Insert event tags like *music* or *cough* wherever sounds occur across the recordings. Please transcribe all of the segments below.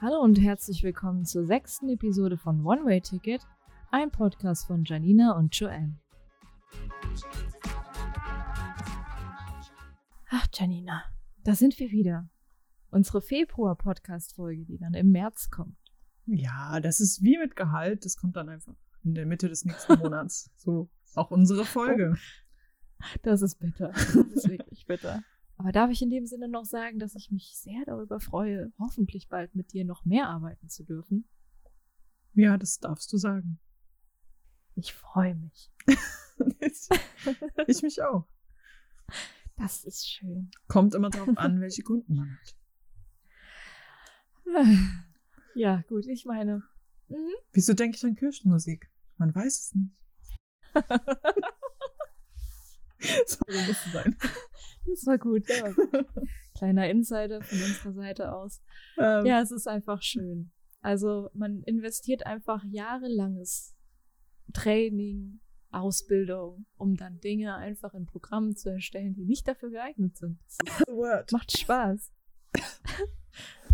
Hallo und herzlich willkommen zur sechsten Episode von One Way Ticket, ein Podcast von Janina und Joanne. Ach, Janina, da sind wir wieder. Unsere Februar-Podcast-Folge, die dann im März kommt. Ja, das ist wie mit Gehalt. Das kommt dann einfach in der Mitte des nächsten *laughs* Monats. so, auch unsere Folge. Das ist bitter. Das ist wirklich bitter. Aber darf ich in dem Sinne noch sagen, dass ich mich sehr darüber freue, hoffentlich bald mit dir noch mehr arbeiten zu dürfen? Ja, das darfst du sagen. Ich freue mich. *laughs* ich mich auch. Das ist schön. Kommt immer darauf an, welche Kunden man hat. *laughs* Ja, gut, ich meine. Mhm. Wieso denke ich an Kirchenmusik? Man weiß es nicht. *laughs* Sorry, musste sein. Das war gut, ja. *laughs* Kleiner Insider von unserer Seite aus. Ähm, ja, es ist einfach schön. Also man investiert einfach jahrelanges Training, Ausbildung, um dann Dinge einfach in Programmen zu erstellen, die nicht dafür geeignet sind. Das *laughs* macht Spaß. *laughs*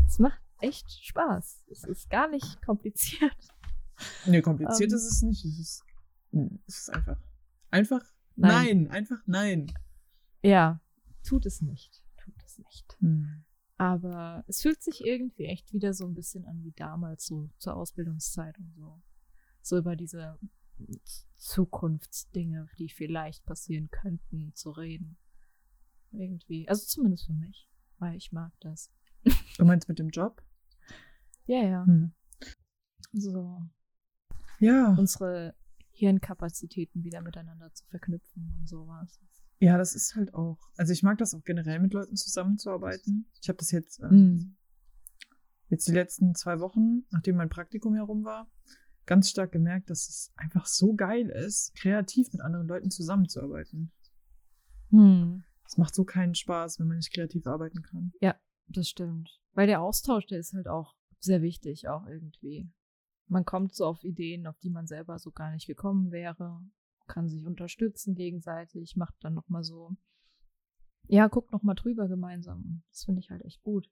Es macht echt Spaß. Es ist gar nicht kompliziert. Nee, kompliziert um, ähm. ist es nicht. Es ist, es ist einfach. Einfach Nein. nein. einfach nein. Ja, tut es nicht. Tut es nicht. Hm. Aber es fühlt sich irgendwie echt wieder so ein bisschen an wie damals, so zur Ausbildungszeit und so. So über diese Zukunftsdinge, die vielleicht passieren könnten, zu reden. Irgendwie. Also zumindest für mich. Weil ich mag das. Du meinst mit dem Job? Ja, ja. Hm. So. Ja. Unsere Hirnkapazitäten wieder miteinander zu verknüpfen und sowas. Ja, das ist halt auch. Also ich mag das auch generell mit Leuten zusammenzuarbeiten. Ich habe das jetzt ähm, mm. jetzt die letzten zwei Wochen, nachdem mein Praktikum herum war, ganz stark gemerkt, dass es einfach so geil ist, kreativ mit anderen Leuten zusammenzuarbeiten. Hm. Es macht so keinen Spaß, wenn man nicht kreativ arbeiten kann. Ja, das stimmt. Weil der Austausch, der ist halt auch sehr wichtig, auch irgendwie. Man kommt so auf Ideen, auf die man selber so gar nicht gekommen wäre, kann sich unterstützen gegenseitig, macht dann noch mal so, ja, guckt noch mal drüber gemeinsam. Das finde ich halt echt gut.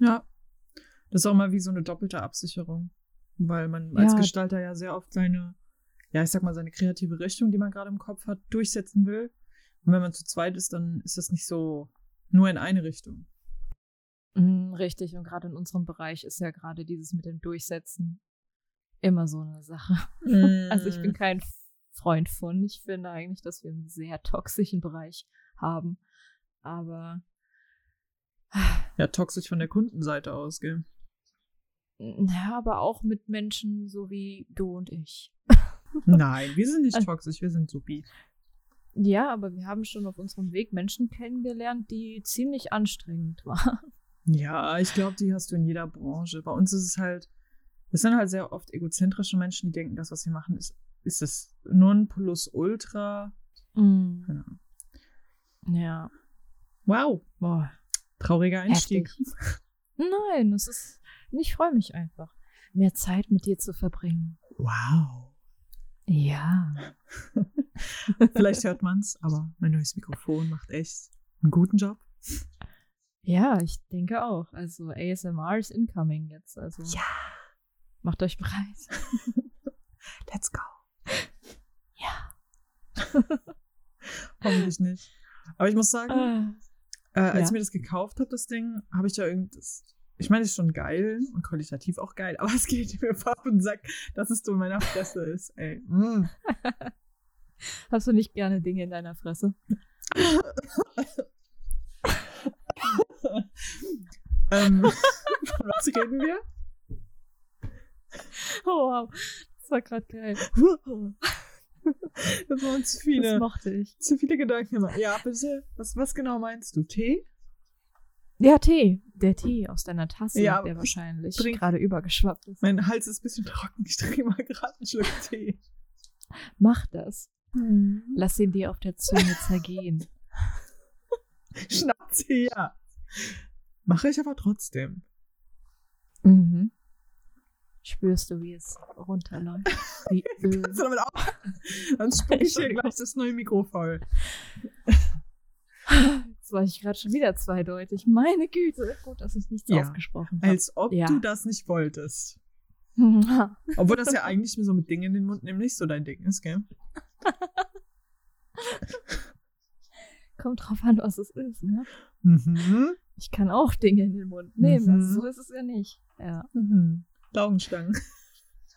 Ja, das ist auch mal wie so eine doppelte Absicherung, weil man als ja. Gestalter ja sehr oft seine, ja, ich sag mal, seine kreative Richtung, die man gerade im Kopf hat, durchsetzen will. Und wenn man zu zweit ist, dann ist das nicht so nur in eine Richtung. Mhm, richtig, und gerade in unserem Bereich ist ja gerade dieses mit dem Durchsetzen immer so eine Sache. Mm. *laughs* Also ich bin mm. kein Freund von. Ich finde eigentlich, dass wir einen sehr toxischen Bereich haben. Aber. Ja, toxisch von der Kundenseite aus, gell? Ja, aber auch mit Menschen so wie du und ich. *laughs* Nein, wir sind nicht toxisch, wir sind supi. Ja, aber wir haben schon auf unserem Weg Menschen kennengelernt, die ziemlich anstrengend waren. Ja, ich glaube, die hast du in jeder Branche. Bei uns ist es halt, es sind halt sehr oft egozentrische Menschen, die denken, das, was sie machen, ist, ist das Nonplusultra. Mm. Genau. Ja. Wow. Boah. Trauriger Einstieg. Heftig. Nein, es ist, ich freue mich einfach, mehr Zeit mit dir zu verbringen. Wow. Ja. *laughs* Vielleicht hört man's, aber mein neues Mikrofon macht echt einen guten Job. Ja, ich denke auch. Also ASMR ist incoming jetzt. Also ja. Macht euch bereit. *laughs* Let's go. *laughs* Hoffentlich nicht. Aber ich muss sagen, uh, äh, als ja. ich mir das gekauft habe, das Ding, habe ich ja irgendwas. Ich meine, es ist schon geil und qualitativ auch geil, aber *laughs* es geht mir auf den Sack, dass es so in meiner Fresse ist, ey. Mm. *laughs* Hast du nicht gerne Dinge in deiner Fresse? ähm, von was reden wir? Oh, wow. Das war gerade geil. *laughs* Das waren zu viele. Das mochte ich. Zu viele Gedanken immer. Ja, bitte. Was, was genau meinst du? Tee? Ja, Tee. Der Tee aus deiner Tasse, ja, der wahrscheinlich gerade übergeschwappt ist. Mein Hals ist ein bisschen trocken. Ich trinke mal gerade einen Schluck Tee. Mach das. Mhm. Lass ihn dir auf der Zunge zergehen. *laughs* Schnapp sie, ja. Mache ich aber trotzdem. Mhm. Spürst du, wie es runterläuft? *laughs* Wie Öl. Kannst du damit auch? Dann spuck *laughs* ich hier gleich das neue Mikro voll. Jetzt war ich gerade schon wieder zweideutig. Meine Güte. Gut, dass ich nichts ja, ausgesprochen habe. Als ob ja. du das nicht wolltest. *laughs* Obwohl das ja eigentlich so mit Dingen in den Mund nehmen nicht so dein Ding ist, gell? Kommt drauf an, was es ist, ne? Mhm. Ich kann auch Dinge in den Mund nehmen, mhm. so ist es ja nicht. Ja. Mhm. Laugenstangen.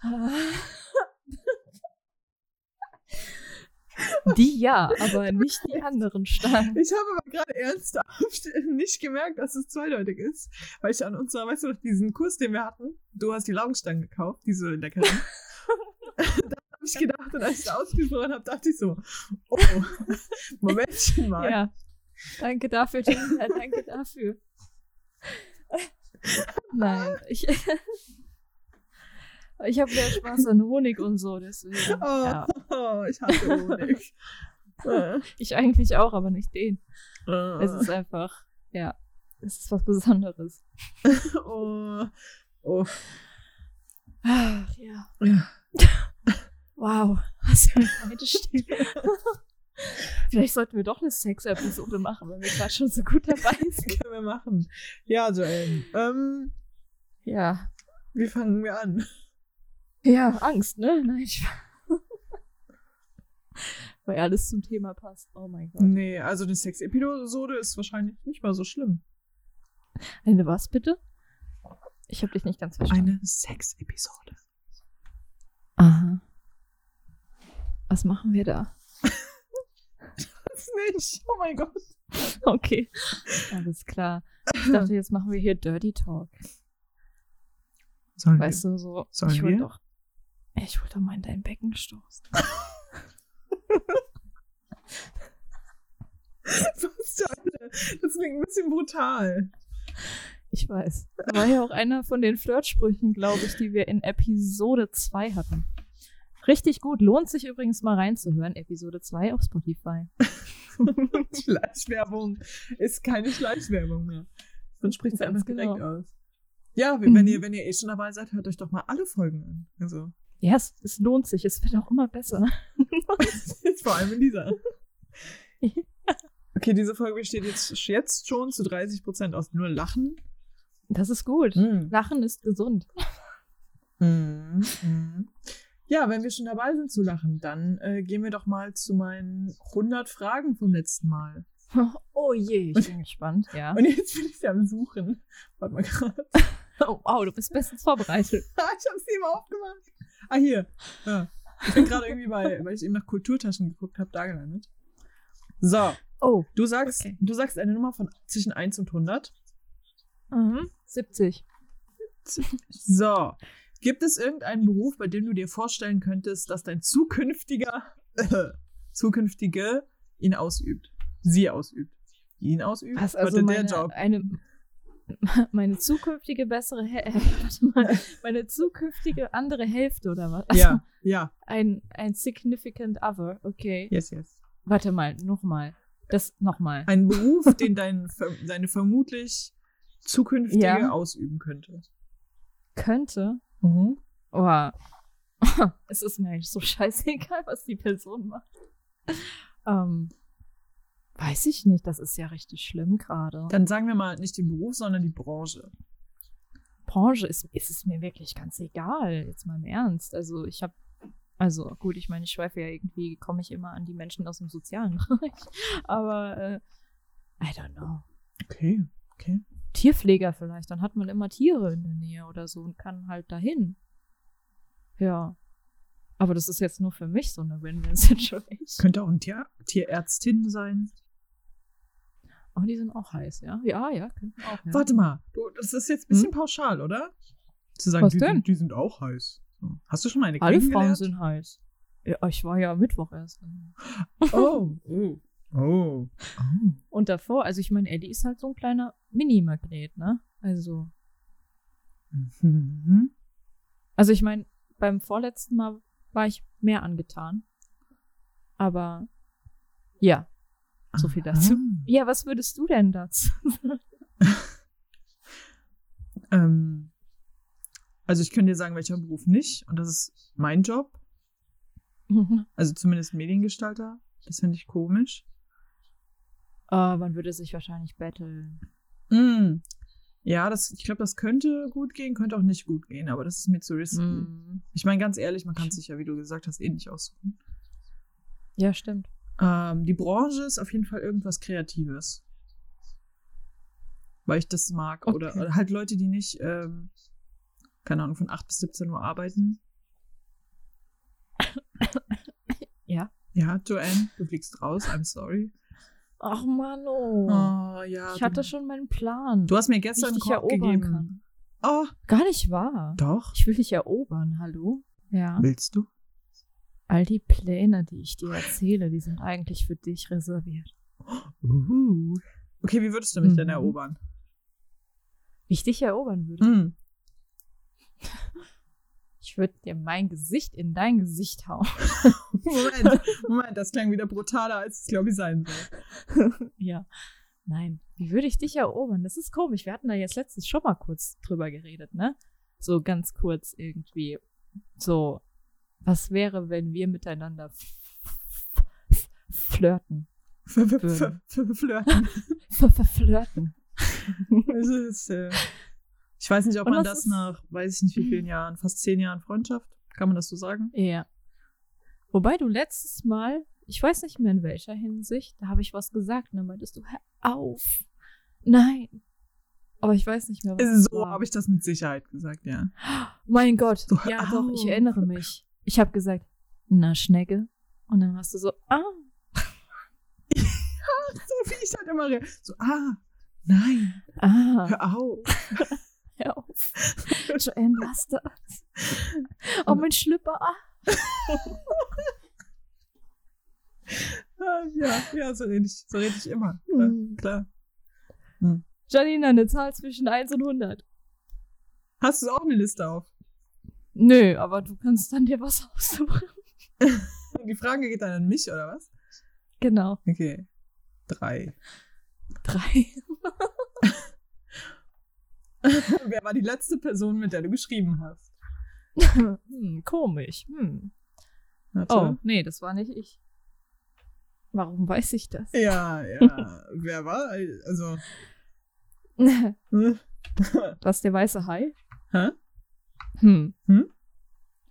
*laughs* Die ja, aber nicht die anderen Stangen. Ich habe aber gerade ernsthaft nicht gemerkt, dass es zweideutig ist. Weil ich an unserer, weißt du noch, diesen Kurs, den wir hatten, du hast die Laugenstangen gekauft, diese leckeren. *laughs* da habe ich gedacht, und als ich es ausgesprochen habe, dachte ich so, oh, *laughs* Momentchen mal. Ja, danke dafür, Tina, danke dafür. Nein, ich... Ich habe mehr Spaß an Honig und so, deswegen. Oh, ja. oh ich hasse Honig. *laughs* ich eigentlich auch, aber nicht den. Es ist einfach, ja, es ist was Besonderes. *laughs* oh. Oh. Ach, ja. ja. Wow, was für eine weite Stimme. Vielleicht sollten wir doch eine Sex-Episode machen, weil wir gerade schon so gut dabei *laughs* sind. Können wir machen. Ja, Joel. Ähm, ja. Wie fangen wir an? Ja, Angst, ne? Nein, ich. *laughs* Weil alles zum Thema passt. Oh mein Gott. Nee, also eine Sex-Episode ist wahrscheinlich nicht mal so schlimm. Eine was bitte? Ich habe dich nicht ganz verstanden. Eine Sex-Episode. Aha. Was machen wir da? *laughs* das nicht. Oh mein Gott. Okay. Alles klar. Ich dachte, jetzt machen wir hier Dirty Talk. Sollen weißt wir? du, so. Sollen ich wir? Doch, ich wollte doch mal in dein Becken stoßen. *laughs* Das klingt ein bisschen brutal. Ich weiß. War ja auch einer von den Flirtsprüchen, glaube ich, die wir in Episode 2 hatten. Richtig gut. Lohnt sich übrigens mal reinzuhören. Episode 2 auf Spotify. *laughs* Schleichwerbung ist keine Schleichwerbung mehr. Dann spricht es einfach genau. direkt aus. Ja, wenn, mhm. ihr, wenn ihr eh schon dabei seid, hört euch doch mal alle Folgen an. Also. Ja, es, es lohnt sich. Es wird auch immer besser. *laughs* Vor allem in dieser. *laughs* Okay, diese Folge besteht jetzt, jetzt schon zu 30 Prozent aus nur Lachen. Das ist gut. Mhm. Lachen ist gesund. Mhm. Mhm. Ja, wenn wir schon dabei sind zu lachen, dann äh, gehen wir doch mal zu meinen 100 Fragen vom letzten Mal. *laughs* Oh je, ich bin gespannt, ja. Und jetzt bin ich sie am Suchen. Warte mal gerade. Oh, wow, du bist bestens vorbereitet. ich habe sie immer aufgemacht. Ah, hier. Ja. Ich bin gerade irgendwie bei, weil ich eben nach Kulturtaschen geguckt habe, da gelandet. So. Oh. Du sagst, okay. du sagst eine Nummer von zwischen 1 und 100. Mhm. 70. So. Gibt es irgendeinen Beruf, bei dem du dir vorstellen könntest, dass dein zukünftiger, äh, *laughs* zukünftige ihn ausübt? Sie ausübt? Ihn ausübt? Was, also meine, der Job? Eine, *laughs* meine zukünftige bessere Hälfte, *laughs* warte mal, *laughs* meine zukünftige andere Hälfte oder was? Ja, ja. Ein, ein significant other, okay. Yes, yes. Warte mal, nochmal. Das nochmal. Ein Beruf, den dein, deine vermutlich zukünftige ja. ausüben könnte. Könnte? Mhm. Oh. es ist mir eigentlich so scheißegal, was die Person macht. Ähm, Weiß ich nicht, das ist ja richtig schlimm gerade. Dann sagen wir mal nicht den Beruf, sondern die Branche. Branche ist, ist es mir wirklich ganz egal, jetzt mal im Ernst. Also ich habe, also gut, ich meine, ich schweife ja irgendwie, komme ich immer an die Menschen aus dem sozialen *laughs* Bereich. Aber äh, I don't know. Okay, okay. Tierpfleger vielleicht, dann hat man immer Tiere in der Nähe oder so und kann halt dahin. Ja. Aber das ist jetzt nur für mich so eine Win-Win-Situation. Könnte auch ein Tier Tierärztin sein. Oh, die sind auch heiß, ja? Ja, ja, könnten auch. Ja. Warte mal, du, das ist jetzt ein bisschen hm? pauschal, oder? Zu sagen, Was die, denn? Die, sind auch heiß. Hast du schon mal eine Alle Frauen sind heiß. Ja, ich war ja Mittwoch erst. Oh, oh. *laughs* Oh. oh. Und davor, also ich meine, Eddie ist halt so ein kleiner Mini-Magnet, ne? Also. Mhm. Also ich meine, beim vorletzten Mal war ich mehr angetan. Aber ja, so viel dazu. Ja, was würdest du denn dazu? *laughs* ähm, also ich könnte dir sagen, welcher Beruf nicht. Und das ist mein Job. *laughs* Also zumindest Mediengestalter. Das finde ich komisch. Oh, man würde sich wahrscheinlich betteln. Mm. Ja, das, ich glaube, das könnte gut gehen, könnte auch nicht gut gehen, aber das ist mir zu risky. Mm. Ich meine, ganz ehrlich, man kann sich ja, wie du gesagt hast, eh nicht aussuchen. Ja, stimmt. Ähm, die Branche ist auf jeden Fall irgendwas Kreatives. Weil ich das mag. Okay. Oder, oder, halt Leute, die nicht, ähm, keine Ahnung, von 8 bis 17 Uhr arbeiten. Ja. Ja, Joanne, du fliegst raus, I'm sorry. Ach Mano. Oh, ja. Ich hatte schon meinen Plan. Du hast mir gestern einen Korb gegeben. Kann. Oh. Gar nicht wahr. Doch. Ich will dich erobern, hallo? Ja. Willst du? All die Pläne, die ich dir erzähle, die sind eigentlich für dich reserviert. Uh. Okay, wie würdest du mich mhm. denn erobern? Wie ich dich erobern würde? Mhm. *laughs* Ich würde dir mein Gesicht in dein Gesicht hauen. *laughs* Moment, *laughs* Moment, das klang wieder brutaler, als es, glaube ich, sein soll. ja. Nein, wie würde ich dich erobern? Das ist komisch. Wir hatten da jetzt letztens schon mal kurz drüber geredet, ne? So ganz kurz irgendwie. So, was wäre, wenn wir miteinander flirten? Flirten. Flirten. ist, äh, ich weiß nicht, ob man das nach, weiß ich nicht wie vielen *laughs* Jahren, fast zehn Jahren Freundschaft, kann man das so sagen? Ja. Wobei du letztes Mal, ich weiß nicht mehr in welcher Hinsicht, da habe ich was gesagt und dann meintest du, hör auf. Nein. Aber ich weiß nicht mehr, was So habe ich das mit Sicherheit gesagt, ja. Mein Gott. So, ja, doch, ich erinnere mich. Ich habe gesagt, na, Schnecke. Und dann hast du so, ah. *laughs* ja, so wie ich halt immer rede. So, ah, nein. Ah. Hör auf. *laughs* Hör auf. Joanne, lass das. Oh, mein Schlüpper. *laughs* Ah, ja, ja, so rede ich, so red ich immer. Ja, hm. klar. Hm. Janina, eine Zahl zwischen 1 und 100. Hast du auch eine Liste auf? Nö, aber du kannst dann dir was *laughs* aussuchen. *laughs* Die Frage geht dann an mich, oder was? Genau. Okay. Drei. Drei. *laughs* Wer war die letzte Person, mit der du geschrieben hast? hm, komisch. Hm. Oh, nee, das war nicht ich. Warum weiß ich das? Ja, ja. Wer war? Also. Was, der weiße Hai? Hä? Hm. Hm?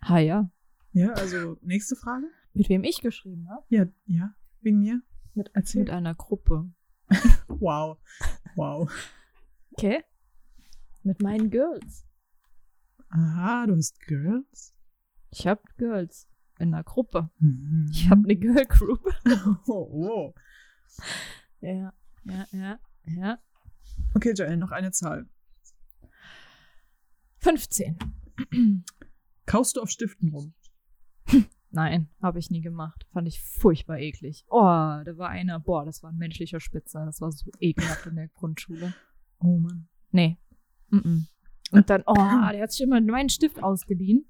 Hai, ja. Ja, also nächste Frage. Mit wem ich geschrieben habe? Ja, ja, wegen mir. Mit, Erzähl. Mit einer Gruppe. *laughs* wow. Wow. Okay. Mit meinen Girls. Aha, du hast Girls? Ich hab Girls in einer Gruppe. Mhm. Ich habe eine Girl Group. *laughs* oh, oh. Ja, ja, ja, ja. Okay, Joel, noch eine Zahl. 15. Kaust du auf Stiften rum? *laughs* Nein, habe ich nie gemacht. Fand ich furchtbar eklig. Oh, da war einer, boah, das war ein menschlicher Spitzer. Das war so ekelhaft in der Grundschule. Oh Mann. Nee. Mm -mm. Und dann, oh, der hat sich immer meinen Stift ausgeliehen.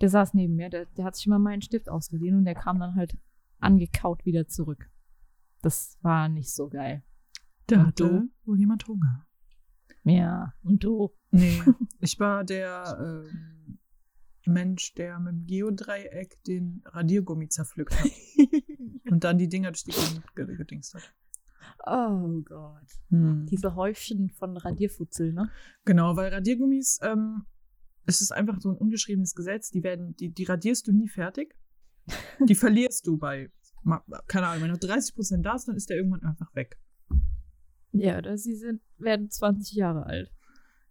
Der saß neben mir, der, der hat sich immer meinen Stift ausgeliehen und der kam dann halt angekaut wieder zurück. Das war nicht so geil. Da hatte wohl jemand Hunger. Ja, und du? Nee, *laughs* ich war der ähm, Mensch, der mit dem Geodreieck den Radiergummi zerpflückt hat. *laughs* und dann die Dinger durch die Gegend gedingst hat. Oh Gott. Hm. Diese Häufchen von Radierfutzel, ne? Genau, weil Radiergummis ähm, es ist einfach so ein ungeschriebenes Gesetz. Die werden, die, die radierst du nie fertig. Die *laughs* verlierst du bei, keine Ahnung, wenn noch 30 Prozent da ist, dann ist der irgendwann einfach weg. Ja, oder sie sind, werden 20 Jahre alt.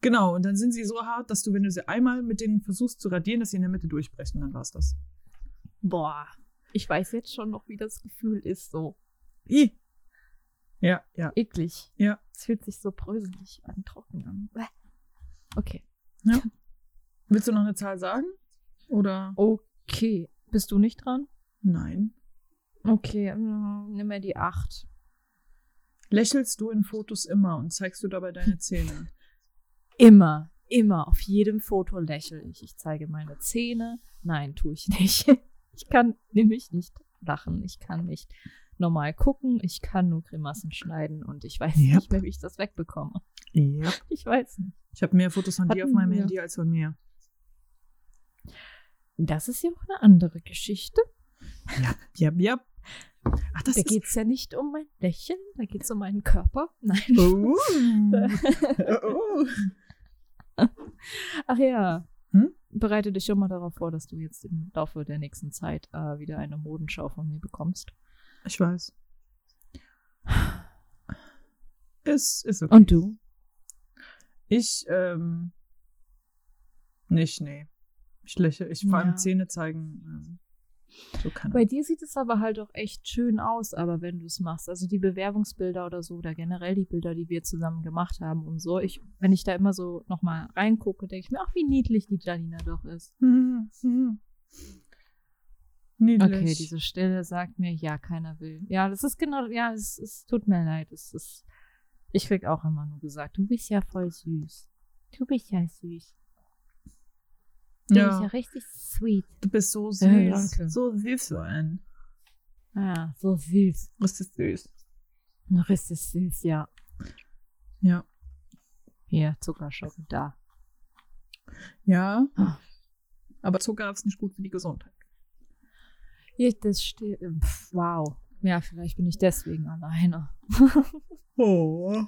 Genau, und dann sind sie so hart, dass du, wenn du sie einmal mit denen versuchst zu radieren, dass sie in der Mitte durchbrechen, dann war's das. Boah, ich weiß jetzt schon noch, wie das Gefühl ist, so. I. Ja, ja. Eklig. Ja. Es fühlt sich so bröselig an, trocken an. Okay. Ja. Willst du noch eine Zahl sagen? Oder? Okay. Bist du nicht dran? Nein. Okay, nimm mir die 8. Lächelst du in Fotos immer und zeigst du dabei deine Zähne? *laughs* Immer, immer. Auf jedem Foto lächle ich. Ich zeige meine Zähne. Nein, tue ich nicht. *laughs* Ich kann nämlich nicht lachen. Ich kann nicht normal gucken. Ich kann nur Grimassen schneiden und ich weiß yep. nicht mehr, wie ich das wegbekomme. Yep. *laughs* Ich weiß nicht. Ich habe mehr Fotos von Hatten dir auf meinem wir. Handy als von mir. Das ist ja auch eine andere Geschichte. Ja, ja, ja. Ach, das da geht es ja nicht um mein Lächeln, da geht es um meinen Körper. *laughs* Nein. Oh. oh. Ach ja. Hm? Bereite dich schon mal darauf vor, dass du jetzt im Laufe der nächsten Zeit äh, wieder eine Modenschau von mir bekommst. Ich weiß. Ist, ist okay. Und du? Ich, ähm, nicht, nee. Ich lächle, ich vor allem ja. Zähne zeigen. So Bei dir sieht es aber halt auch echt schön aus, aber wenn du es machst. Also die Bewerbungsbilder oder so, oder generell die Bilder, die wir zusammen gemacht haben und so. Ich, wenn ich da immer so nochmal reingucke, denke ich mir, ach, wie niedlich die Janina doch ist. *laughs* Niedlich. Okay, diese Stelle sagt mir, ja, keiner will. Ja, das ist genau, ja, es, es tut mir leid. Es ist, ich krieg auch immer nur gesagt, du bist ja voll süß. Du bist ja süß. Du ja. bist ja richtig sweet. Du bist so süß. Ja, so süß so ein. Ja, so süß. Richtig süß. Richtig süß, ja. Ja. Hier, Zuckerschock da. Ja. Ah. Aber Zucker ist nicht gut für die Gesundheit. Ja, das steht. Wow. Ja, vielleicht bin ich deswegen alleine. *laughs* oh.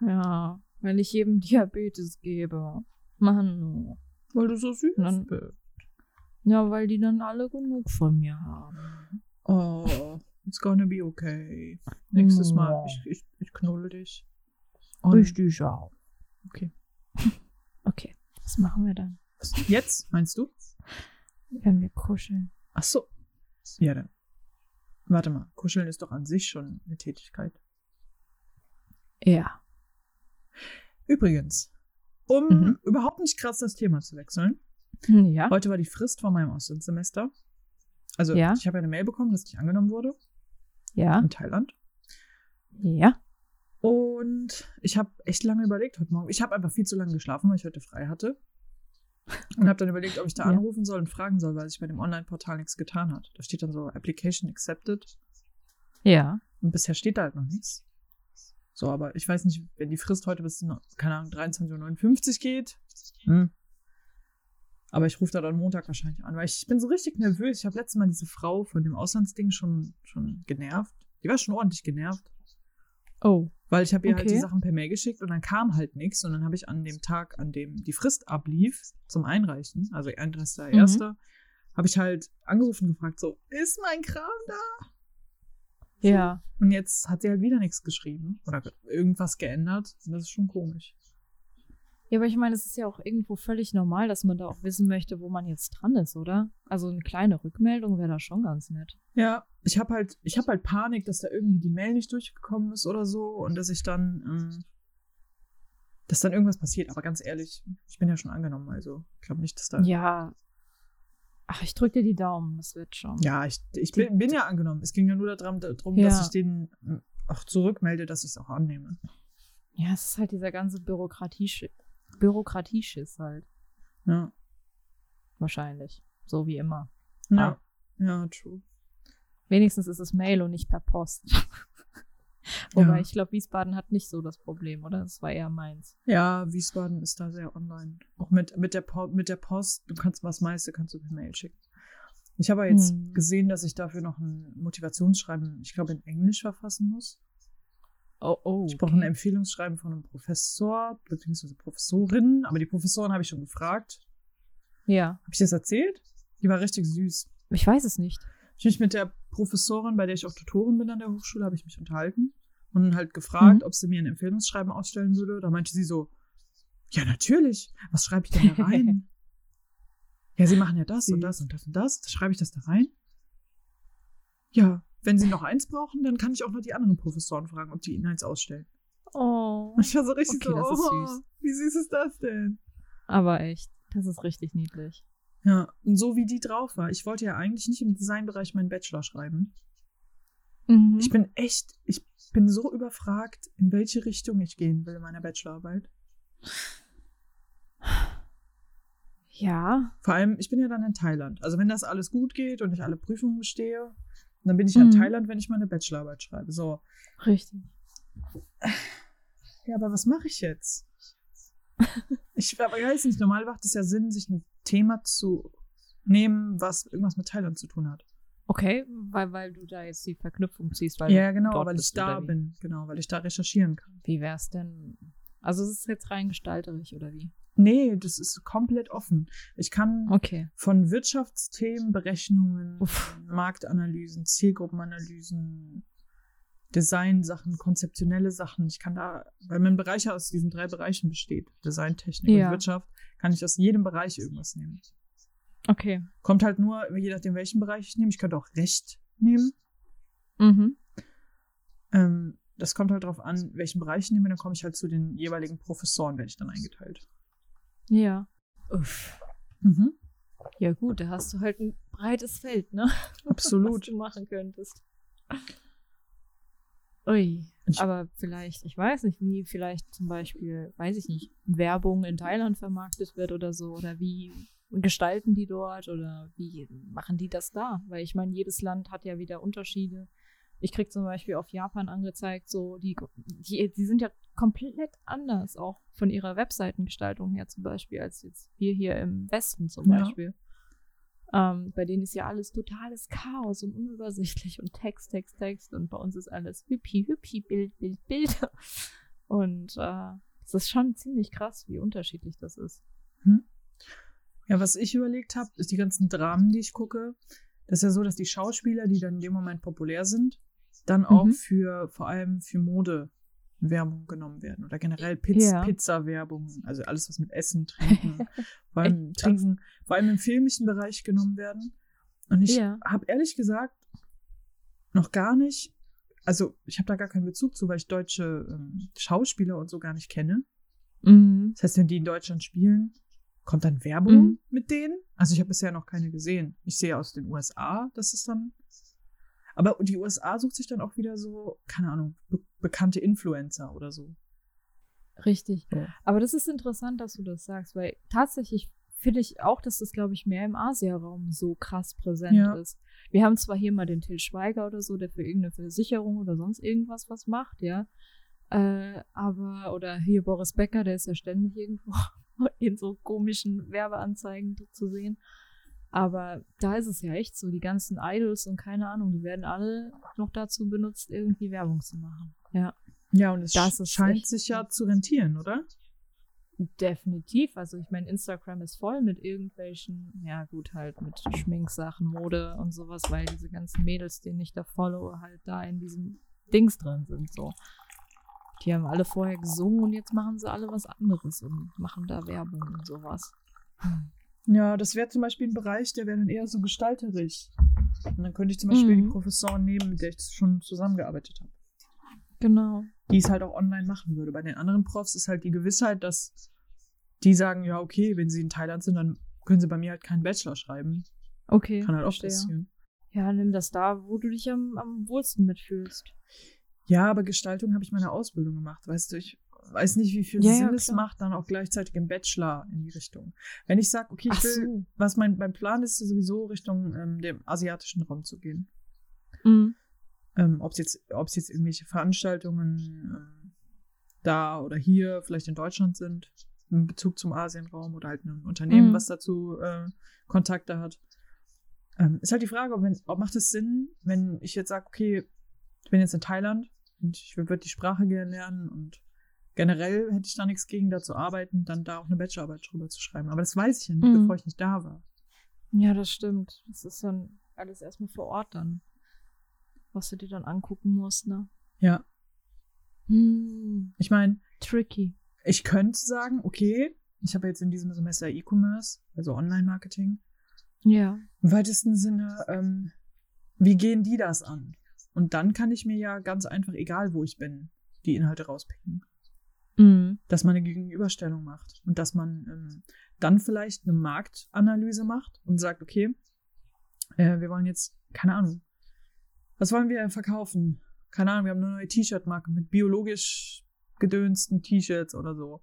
Ja, wenn ich jedem Diabetes gebe. Mann. Weil du so süß dann, bist. Ja, weil die dann alle genug von mir haben. Oh, it's gonna be okay. Nächstes Mal, ich, ich, ich knulle dich. Richtig auch. Okay. *laughs* Okay, was machen wir dann? Jetzt, meinst du? Wenn wir kuscheln. Ach so. Ja, dann. Warte mal, kuscheln ist doch an sich schon eine Tätigkeit. Ja. Übrigens, um mhm. überhaupt nicht krass das Thema zu wechseln. *laughs* Ja. Heute war die Frist von meinem Auslandssemester. Also ja. ich habe eine Mail bekommen, dass ich angenommen wurde. Ja. In Thailand. Ja. Und ich habe echt lange überlegt heute Morgen. Ich habe einfach viel zu lange geschlafen, weil ich heute frei hatte. Und habe dann überlegt, ob ich da ja. anrufen soll und fragen soll, weil sich bei dem Online-Portal nichts getan hat. Da steht dann so Application accepted. Ja. Und bisher steht da halt noch nichts. So, aber ich weiß nicht, wenn die Frist heute bis, keine Ahnung, 23.59 Uhr geht. Hm. Aber ich rufe da dann Montag wahrscheinlich an, weil ich, bin so richtig nervös. Ich habe letztes Mal diese Frau von dem Auslandsding schon, schon genervt. Die war schon ordentlich genervt. Oh. Weil ich habe ihr okay. halt die Sachen per Mail geschickt und dann kam halt nichts. Und dann habe ich an dem Tag, an dem die Frist ablief zum Einreichen, also 31.01., mhm. habe ich halt angerufen und gefragt, so, ist mein Kram da? Ja. Und jetzt hat sie halt wieder nichts geschrieben oder irgendwas geändert. Und das ist schon komisch. Ja, aber ich meine, es ist ja auch irgendwo völlig normal, dass man da auch wissen möchte, wo man jetzt dran ist, oder? Also eine kleine Rückmeldung wäre da schon ganz nett. Ja, ich habe halt, ich habe halt Panik, dass da irgendwie die Mail nicht durchgekommen ist oder so und dass ich dann, ähm, dass dann irgendwas passiert. Aber ganz ehrlich, ich bin ja schon angenommen, also ich glaube nicht, dass da. Ja, Ach, ich drücke dir die Daumen, das wird schon. Ja, ich, ich bin, bin, ja angenommen. Es ging ja nur darum, darum ja. dass ich den äh, auch zurückmelde, dass ich es auch annehme. Ja, es ist halt dieser ganze Bürokratie Bürokratieschiss halt. Ja. Wahrscheinlich. So wie immer. Ja. Ja, true. Wenigstens ist es Mail und nicht per Post. *laughs* *laughs* Wobei ja. ich glaube, Wiesbaden hat nicht so das Problem, oder? Das war eher meins. Ja, Wiesbaden ist da sehr online. Auch mit, mit, der, po mit der Post, du kannst was meiste kannst du per Mail schicken. Ich habe jetzt hm. gesehen, dass ich dafür noch ein Motivationsschreiben, ich glaube, in Englisch verfassen muss. Oh, oh. Ich brauche okay. ein Empfehlungsschreiben von einem Professor, beziehungsweise Professorin, aber die Professorin habe ich schon gefragt. Ja. Habe ich das erzählt? Die war richtig süß. Ich weiß es nicht. Ich mich mit der Professorin, bei der ich auch Tutorin bin an der Hochschule, habe ich mich unterhalten und halt gefragt, mhm. ob sie mir ein Empfehlungsschreiben ausstellen würde. Da meinte sie so, ja, natürlich. Was schreibe ich denn da rein? *laughs* ja, sie machen ja das und das und das und das. Da schreibe ich das da rein. Ja, wenn sie noch eins brauchen, dann kann ich auch noch die anderen Professoren fragen, ob die ihnen eins ausstellen. Oh. Und ich war so richtig okay, so, oh, süß. wie süß ist das denn? Aber echt, das ist richtig niedlich. Ja, und so wie die drauf war. Ich wollte ja eigentlich nicht im Designbereich meinen Bachelor schreiben. Mhm. Ich bin echt, ich bin so überfragt, in welche Richtung ich gehen will in meiner Bachelorarbeit. Ja. Vor allem, ich bin ja dann in Thailand. Also wenn das alles gut geht und ich alle Prüfungen bestehe, dann bin ich mhm. in Thailand, wenn ich meine Bachelorarbeit schreibe. So. Richtig. Ja, aber was mache ich jetzt? ich weiß nicht, normal macht es ja Sinn, sich ein Thema zu nehmen, was irgendwas mit Thailand zu tun hat. Okay, weil, weil du da jetzt die Verknüpfung ziehst, weil Ja, genau, weil ich da bin. Genau, weil ich da recherchieren kann. Wie wär's denn? Also es ist jetzt rein gestalterisch, oder wie? Nee, das ist komplett offen. Ich kann Okay. von Wirtschaftsthemen, Berechnungen, Uff. Marktanalysen, Zielgruppenanalysen, Designsachen, konzeptionelle Sachen. Ich kann da, weil mein Bereich aus diesen drei Bereichen besteht, Design, Technik Ja. und Wirtschaft, kann ich aus jedem Bereich irgendwas nehmen. Okay. Kommt halt nur, je nachdem, welchen Bereich ich nehme. Ich könnte auch Recht nehmen. Mhm. Ähm, das kommt halt darauf an, welchen Bereich ich nehme. Dann komme ich halt zu den jeweiligen Professoren, werde ich dann eingeteilt. Ja. Uff. Mhm. Ja gut, da hast du halt ein breites Feld, ne? *laughs* Was Absolut. du machen könntest. Ui. Ich- Aber vielleicht, ich weiß nicht, wie vielleicht zum Beispiel, weiß ich nicht, Werbung in Thailand vermarktet wird oder so. Oder wie gestalten die dort oder wie machen die das da? Weil ich meine, jedes Land hat ja wieder Unterschiede. Ich krieg zum Beispiel auf Japan angezeigt, so die, die, die sind ja komplett anders, auch von ihrer Webseitengestaltung her zum Beispiel, als jetzt wir hier im Westen zum Ja. Beispiel. Ähm, bei denen ist ja alles totales Chaos und unübersichtlich und Text, Text, Text und bei uns ist alles hüppi, hüppi, Bild, Bild, Bild. *laughs* Und äh, es ist schon ziemlich krass, wie unterschiedlich das ist. Ja, was ich überlegt habe, ist die ganzen Dramen, die ich gucke. Das ist ja so, dass die Schauspieler, die dann in dem Moment populär sind, dann auch Mhm. für vor allem für Mode Werbung genommen werden oder generell Piz Ja. Pizza-Werbung, also alles, was mit Essen, *laughs* Trinken, vor allem? Trinken, vor allem im filmischen Bereich genommen werden. Und ich Ja. habe ehrlich gesagt noch gar nicht, also ich habe da gar keinen Bezug zu, weil ich deutsche ähm, Schauspieler und so gar nicht kenne. Mhm. Das heißt, wenn die in Deutschland spielen, kommt dann Werbung Mhm. mit denen? Also ich habe bisher noch keine gesehen. Ich sehe aus den USA, dass es dann. Aber die USA sucht sich dann auch wieder so, keine Ahnung, bekannte Influencer oder so. Richtig. Ja. Aber das ist interessant, dass du das sagst, weil tatsächlich finde ich auch, dass das, glaube ich, mehr im Asiaraum so krass präsent Ja. ist. Wir haben zwar hier mal den Till Schweiger oder so, der für irgendeine Versicherung oder sonst irgendwas was macht, ja. Äh, aber, oder hier Boris Becker, der ist ja ständig irgendwo *laughs* in so komischen Werbeanzeigen zu sehen. Aber da ist es ja echt so, die ganzen Idols und keine Ahnung, die werden alle noch dazu benutzt, irgendwie Werbung zu machen. Ja. Ja, und es Das scheint sich ja zu rentieren, oder? Definitiv. Also ich meine, Instagram ist voll mit irgendwelchen, ja gut, halt mit Schminksachen, Mode und sowas, weil diese ganzen Mädels, denen ich da follow, halt da in diesem Dings drin sind. So. Die haben alle vorher gesungen und jetzt machen sie alle was anderes und machen da Werbung und sowas. Ja, das wäre zum Beispiel ein Bereich, der wäre dann eher so gestalterisch. Und dann könnte ich zum Beispiel Mhm. die Professoren nehmen, mit der ich schon zusammengearbeitet habe. Genau. die es halt auch online machen würde. Bei den anderen Profs ist halt die Gewissheit, dass die sagen, ja, okay, wenn sie in Thailand sind, dann können sie bei mir halt keinen Bachelor schreiben. Okay. Kann halt auch verstehe. passieren. Ja, nimm das da, wo du dich am, am wohlsten mitfühlst. Ja, aber Gestaltung habe ich meine Ausbildung gemacht. Weißt du, ich weiß nicht, wie viel Ja, ja, Sinn es klar. macht, dann auch gleichzeitig im Bachelor in die Richtung. Wenn ich sage, okay, ich Ach will, so. was mein, mein Plan ist, ist sowieso Richtung ähm, dem asiatischen Raum zu gehen. Mhm. Ähm, ob es jetzt, ob es jetzt irgendwelche Veranstaltungen ähm, da oder hier, vielleicht in Deutschland sind, in Bezug zum Asienraum oder halt ein Unternehmen, Mhm. was dazu äh, Kontakte hat. Ähm, ist halt die Frage, ob, wenn, ob macht es Sinn, wenn ich jetzt sage, okay, ich bin jetzt in Thailand und ich würde die Sprache gerne lernen und generell hätte ich da nichts gegen, da zu arbeiten, dann da auch eine Bachelorarbeit drüber zu schreiben. Aber das weiß ich ja nicht, Mhm. bevor ich nicht da war. Ja, das stimmt. Das ist dann alles erstmal vor Ort dann. Was du dir dann angucken musst, ne? Ja, Hm, ich meine, tricky. ich könnte sagen, okay, ich habe jetzt in diesem Semester E-Commerce, also Online-Marketing. Ja. Im weitesten Sinne, ähm, wie gehen die das an? Und dann kann ich mir ja ganz einfach, egal wo ich bin, die Inhalte rauspicken. Mhm. Dass man eine Gegenüberstellung macht und dass man ähm, dann vielleicht eine Marktanalyse macht und sagt, okay, äh, wir wollen jetzt, keine Ahnung, was wollen wir verkaufen? Keine Ahnung, wir haben eine neue T-Shirt-Marke mit biologisch gedönsten T-Shirts oder so.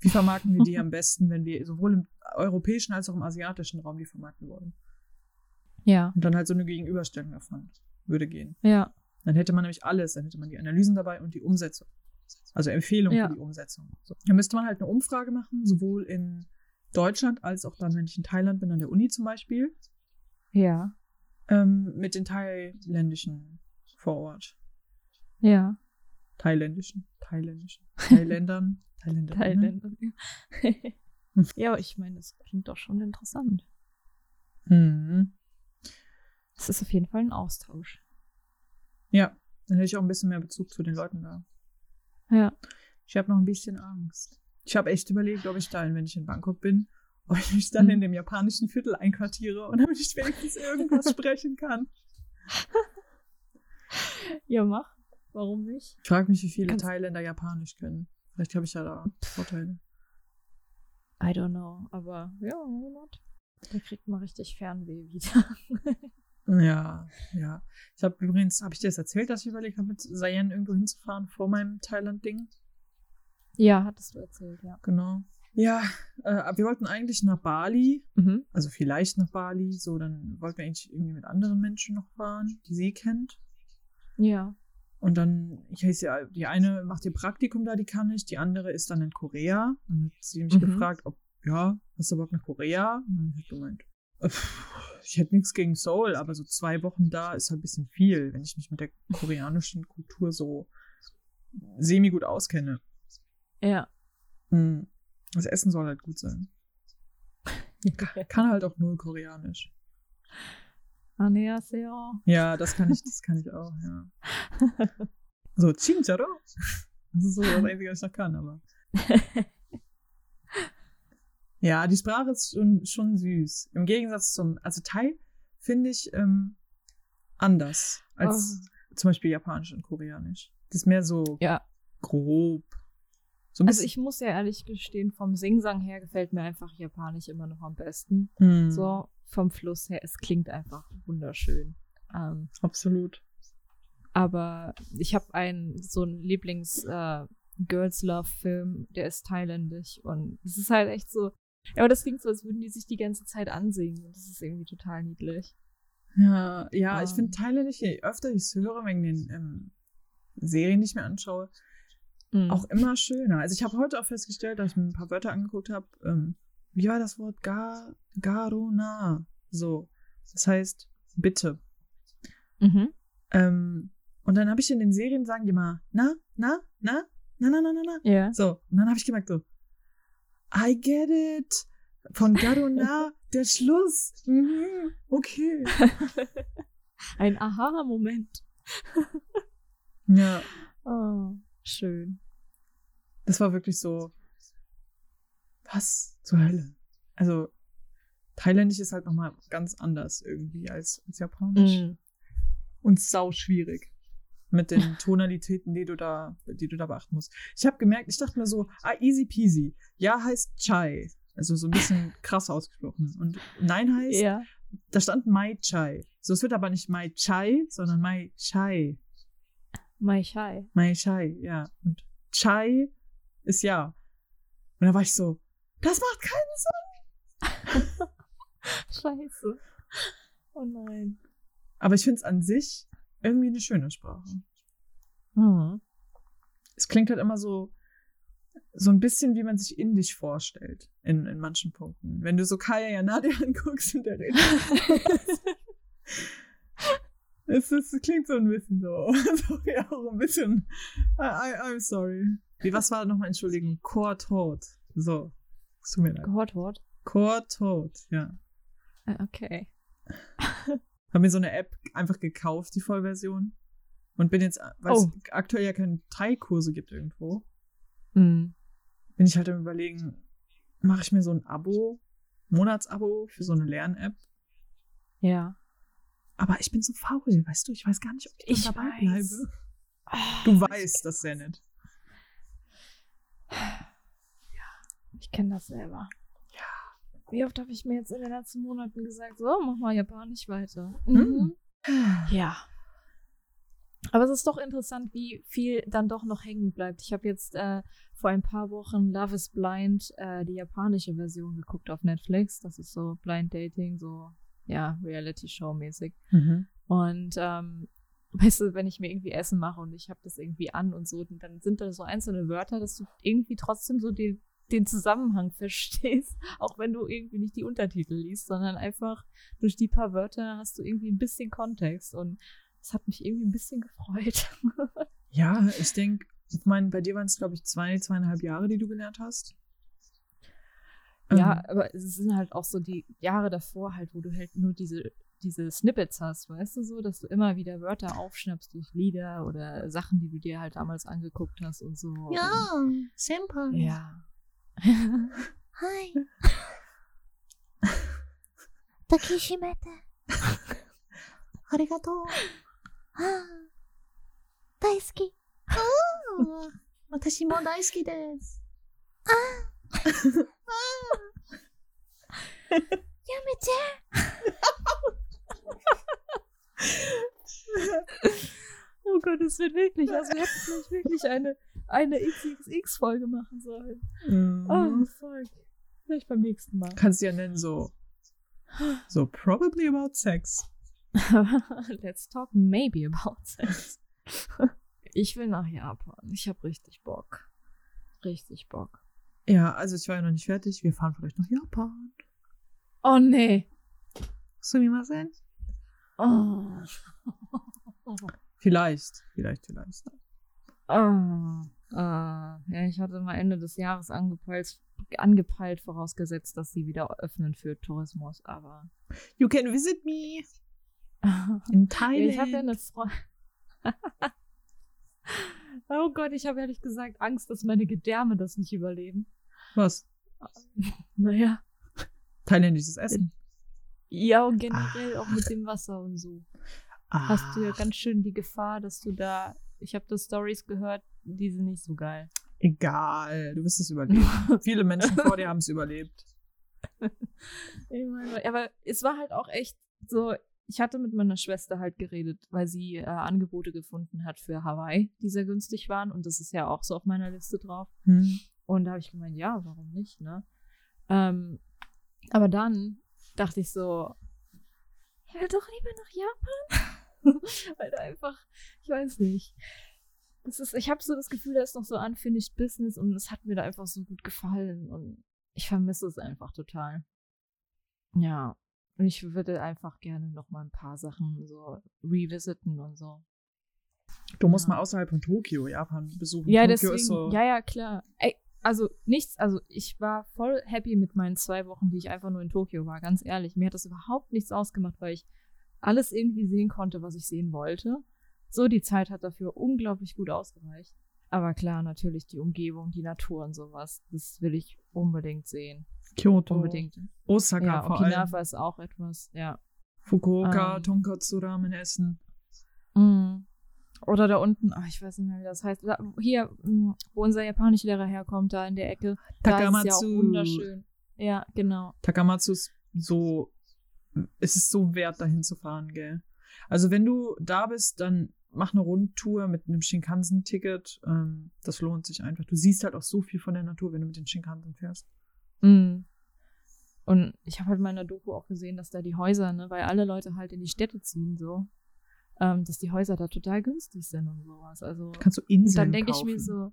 Wie vermarkten wir die am *laughs* besten, wenn wir sowohl im europäischen als auch im asiatischen Raum die vermarkten wollen? Ja. Und dann halt so eine Gegenüberstellung davon würde gehen. Ja. Dann hätte man nämlich alles. Dann hätte man die Analysen dabei und die Umsetzung. Also Empfehlung Ja. für die Umsetzung. So. Dann müsste man halt eine Umfrage machen, sowohl in Deutschland als auch dann, wenn ich in Thailand bin, an der Uni zum Beispiel. Ja. Ähm, mit den thailändischen vor Ort. Ja. Thailändischen. Thailändischen. Thailändern. Thailänder. *laughs* Thailändern, ja. *laughs* ja, aber ich meine, das klingt doch schon interessant. Mhm. Das ist auf jeden Fall ein Austausch. Ja, dann hätte ich auch ein bisschen mehr Bezug zu den Leuten da. Ja. Ich habe noch ein bisschen Angst. Ich habe echt überlegt, ob ich dann, wenn ich in Bangkok bin, ob ich mich dann in dem japanischen Viertel einquartiere und damit ich wenigstens irgendwas *laughs* sprechen kann. *laughs* Ja, mach. Warum nicht? Ich frage mich, wie viele Kannst- Thailänder Japanisch können. Vielleicht habe ich ja da Vorteile. I don't know, aber ja, why not? Da kriegt man richtig Fernweh wieder. *laughs* Ja, ja. Ich habe übrigens, habe ich dir das erzählt, dass ich überlegt habe, mit Sayen irgendwo hinzufahren vor meinem Thailand-Ding? ja, hattest du erzählt, ja. Genau. Ja, äh, wir wollten eigentlich nach Bali, Mhm. also vielleicht nach Bali, so dann wollten wir eigentlich irgendwie mit anderen Menschen noch fahren, die sie kennt. Ja. Und dann, ich heiße ja, die eine macht ihr Praktikum da, die kann ich, die andere ist dann in Korea. Dann hat sie mich Mhm. gefragt, ob, ja, hast du Bock nach Korea? Und dann ich gemeint, äh, ich hätte nichts gegen Seoul, aber so zwei Wochen da ist halt ein bisschen viel, wenn ich mich mit der koreanischen Kultur so semi gut auskenne. Ja. Hm. Das Essen soll halt gut sein. Kann halt auch null Koreanisch. Annyeonghaseyo. Ja, das kann ich, das kann ich auch, ja. So, Chincharo. Das ist so das Einzige, was ich noch kann, aber. *laughs* Ja, die Sprache ist schon, schon süß. Im Gegensatz zum, also Thai finde ich ähm, anders als zum Beispiel Japanisch und Koreanisch. Das ist mehr so Ja. grob. So Also ich muss ja ehrlich gestehen, vom Singsang her gefällt mir einfach Japanisch immer noch am besten. Hm, So vom Fluss her, es klingt einfach wunderschön. Ähm, Absolut. aber ich habe einen so einen Lieblings äh, Girls Love Film, der ist thailändisch und es ist halt echt so. Ja, aber das klingt so, als würden die sich die ganze Zeit ansingen und das ist irgendwie total niedlich. Ja, ja, ich Ähm. finde Thailändisch, je öfter ich es höre, wegen den ähm, Serien, die ich mir anschaue, Mhm. auch immer schöner. Also ich habe heute auch festgestellt, dass ich mir ein paar Wörter angeguckt habe. Ähm, wie war das Wort? Ga, garuna. So. Das heißt, bitte. Mhm. Ähm, und dann habe ich in den Serien sagen die mal, na, na, na, na, na, na, na, na. Ja. So. Und dann habe ich gemerkt so, I get it. Von garuna, *laughs* der Schluss. Mhm, okay. *laughs* Ein Aha-Moment. Ja, Oh, schön. das war wirklich so, was zur Hölle? Also, Thailändisch ist halt nochmal ganz anders irgendwie als, als Japanisch. Mhm. Und sau schwierig. Mit den *laughs* Tonalitäten, die du da, die du da beachten musst. Ich habe gemerkt, ich dachte mir so, ah, easy peasy. Ja heißt Chai. Also so ein bisschen *laughs* krass ausgesprochen. Und Nein heißt, Ja. da stand Mai Chai. So, es wird aber nicht Mai Chai, sondern Mai Chai. Mai Chai. Mai Chai, ja. Und Chai ist ja. Und da war ich so, das macht keinen Sinn. *laughs* Scheiße. Oh nein. Aber ich finde es an sich irgendwie eine schöne Sprache. Mhm. Es klingt halt immer so, so ein bisschen, wie man sich Indisch vorstellt. In, in manchen Punkten. Wenn du so Kaya Yanade anguckst und der redet. *laughs* *laughs* es, es klingt so ein bisschen so. *laughs* so ja, auch ein bisschen. I, I, I'm sorry. Wie, was war nochmal, Entschuldigung? Chor tot. So. Es tut mir leid. Gehört Wort. Chor tot, ja. Äh, Okay. Habe mir so eine App einfach gekauft, die Vollversion. Und bin jetzt, weil Oh. es aktuell ja keine Thai-Kurse gibt irgendwo, Mhm. bin ich halt am überlegen, mache ich mir so ein Abo, Monatsabo für so eine Lern-App. Ja. Aber ich bin so faul, weißt du, ich weiß gar nicht, ob ich, Ich dabei weiß. bleibe. Ah, Du weißt das sehr nett. Ich kenne das selber. Ja. Wie oft habe ich mir jetzt in den letzten Monaten gesagt, so, mach mal Japanisch weiter. Mhm. Ja. Aber es ist doch interessant, wie viel dann doch noch hängen bleibt. Ich habe jetzt äh, vor ein paar Wochen Love is Blind, äh, die japanische Version geguckt auf Netflix. Das ist so Blind Dating, so, ja, Reality-Show-mäßig. Mhm. Und ähm, *laughs* weißt du, wenn ich mir irgendwie Essen mache und ich habe das irgendwie an und so, dann sind da so einzelne Wörter, dass du irgendwie trotzdem so die den Zusammenhang *laughs* verstehst, auch wenn du irgendwie nicht die Untertitel liest, sondern einfach durch die paar Wörter hast du irgendwie ein bisschen Kontext und das hat mich irgendwie ein bisschen gefreut. *laughs* ja, ich denke, ich meine, bei dir waren es, glaube ich, zwei, zweieinhalb Jahre, die du gelernt hast. Ja, mhm. aber es sind halt auch so die Jahre davor halt, wo du halt nur diese, diese Snippets hast, weißt du so, dass du immer wieder Wörter aufschnappst durch Lieder oder Sachen, die du dir halt damals angeguckt hast und so. Ja, und, simple. Ja. Hi. *laughs* Takishimete. Arigato. Ah, daisuki. *laughs* Ah. watashi mo daisuki desu. Ah. 大好きです。ああ。ああ。やめて。oh Gott, es wird wirklich, also wir hätten vielleicht wirklich eine, eine XXX-Folge machen sollen. Mhm. Oh, fuck. Vielleicht beim nächsten Mal. Kannst du ja nennen so, so probably about sex. *laughs* Let's talk maybe about sex. ich will nach Japan. Ich hab richtig Bock. Richtig Bock. Ja, also ich war ja noch nicht fertig. Wir fahren vielleicht nach Japan. Oh nee. Sumimasen? Oh. Vielleicht, vielleicht, vielleicht. Oh. Uh, ja, ich hatte mal Ende des Jahres angepeilt, angepeilt, vorausgesetzt, dass sie wieder öffnen für Tourismus, aber. You can visit me. *laughs* In Thailand. Ich habe ja eine Freundin. *laughs* oh Gott, ich habe ehrlich gesagt Angst, dass meine Gedärme das nicht überleben. Was? Naja. Thailändisches Essen. Ja, und generell ah. auch mit dem Wasser und so. Ah. Hast du ja ganz schön die Gefahr, dass du da. Ich habe da Stories gehört, die sind nicht so geil. Egal, du wirst es überleben. *laughs* Viele Menschen vor dir haben es überlebt. *laughs* Meine, aber es war halt auch echt so, ich hatte mit meiner Schwester halt geredet, weil sie äh, Angebote gefunden hat für Hawaii, die sehr günstig waren. Und das ist ja auch so auf meiner Liste drauf. Hm. Und da habe ich gemeint, ja, warum nicht, ne? Ähm, aber dann dachte ich so, ich will doch lieber nach Japan. *laughs* weil da einfach, ich weiß nicht. Das ist, ich habe so das Gefühl, da ist noch so unfinished Business und es hat mir da einfach so gut gefallen und ich vermisse es einfach total. Ja, und ich würde einfach gerne noch mal ein paar Sachen so revisiten und so. Du musst ja. mal außerhalb von Tokio Japan besuchen. Ja, Tokio deswegen, ist so ja, ja, klar. Ey, also nichts, also ich war voll happy mit meinen zwei Wochen, die ich einfach nur in Tokio war, ganz ehrlich. Mir hat das überhaupt nichts ausgemacht, weil ich alles irgendwie sehen konnte, was ich sehen wollte. So, die Zeit hat dafür unglaublich gut ausgereicht. Aber klar, natürlich die Umgebung, die Natur und sowas, das will ich unbedingt sehen. Kyoto. Unbedingt. Osaka ja, vor Okinawa allem. ist auch etwas, ja. Fukuoka, ähm, Tonkatsu Ramen essen. Mm. Oder da unten, ach, ich weiß nicht mehr, wie das heißt. Da, hier, mm, wo unser Japanischlehrer herkommt, da in der Ecke. Takamatsu. Da ist ja auch wunderschön. Ja, genau. Takamatsu ist so, es ist so wert, dahin zu fahren, gell. Also wenn du da bist, dann mach eine Rundtour mit einem Shinkansen-Ticket. Ähm, das lohnt sich einfach. Du siehst halt auch so viel von der Natur, wenn du mit den Shinkansen fährst. Mhm. Und ich habe halt in meiner Doku auch gesehen, dass da die Häuser, ne, weil alle Leute halt in die Städte ziehen, so, ähm, dass die Häuser da total günstig sind und sowas. Also kannst du Inseln dann denke ich mir so,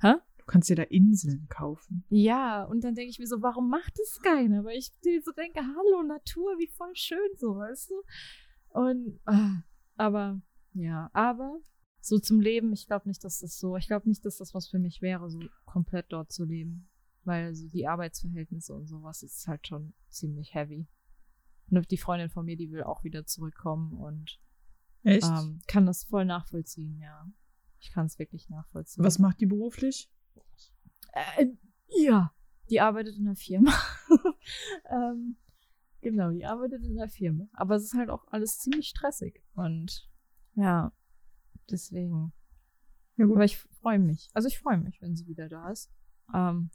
hä? Du kannst dir da Inseln kaufen. Ja, und dann denke ich mir so, warum macht es keiner? Weil ich so denke, hallo Natur, wie voll schön so, weißt du? Und ah, aber ja, aber so zum Leben, ich glaube nicht, dass das so, ich glaube nicht, dass das was für mich wäre, so komplett dort zu leben. Weil so die Arbeitsverhältnisse und sowas ist halt schon ziemlich heavy. Und die Freundin von mir, die will auch wieder zurückkommen und ähm, kann das voll nachvollziehen, ja. Ich kann es wirklich nachvollziehen. Was macht die beruflich? Äh, ja, die arbeitet in einer Firma. *laughs* ähm, genau, die arbeitet in einer Firma. Aber es ist halt auch alles ziemlich stressig. Und ja, deswegen. Ja. Aber ich freue mich. Also ich freue mich, wenn sie wieder da ist. Ähm,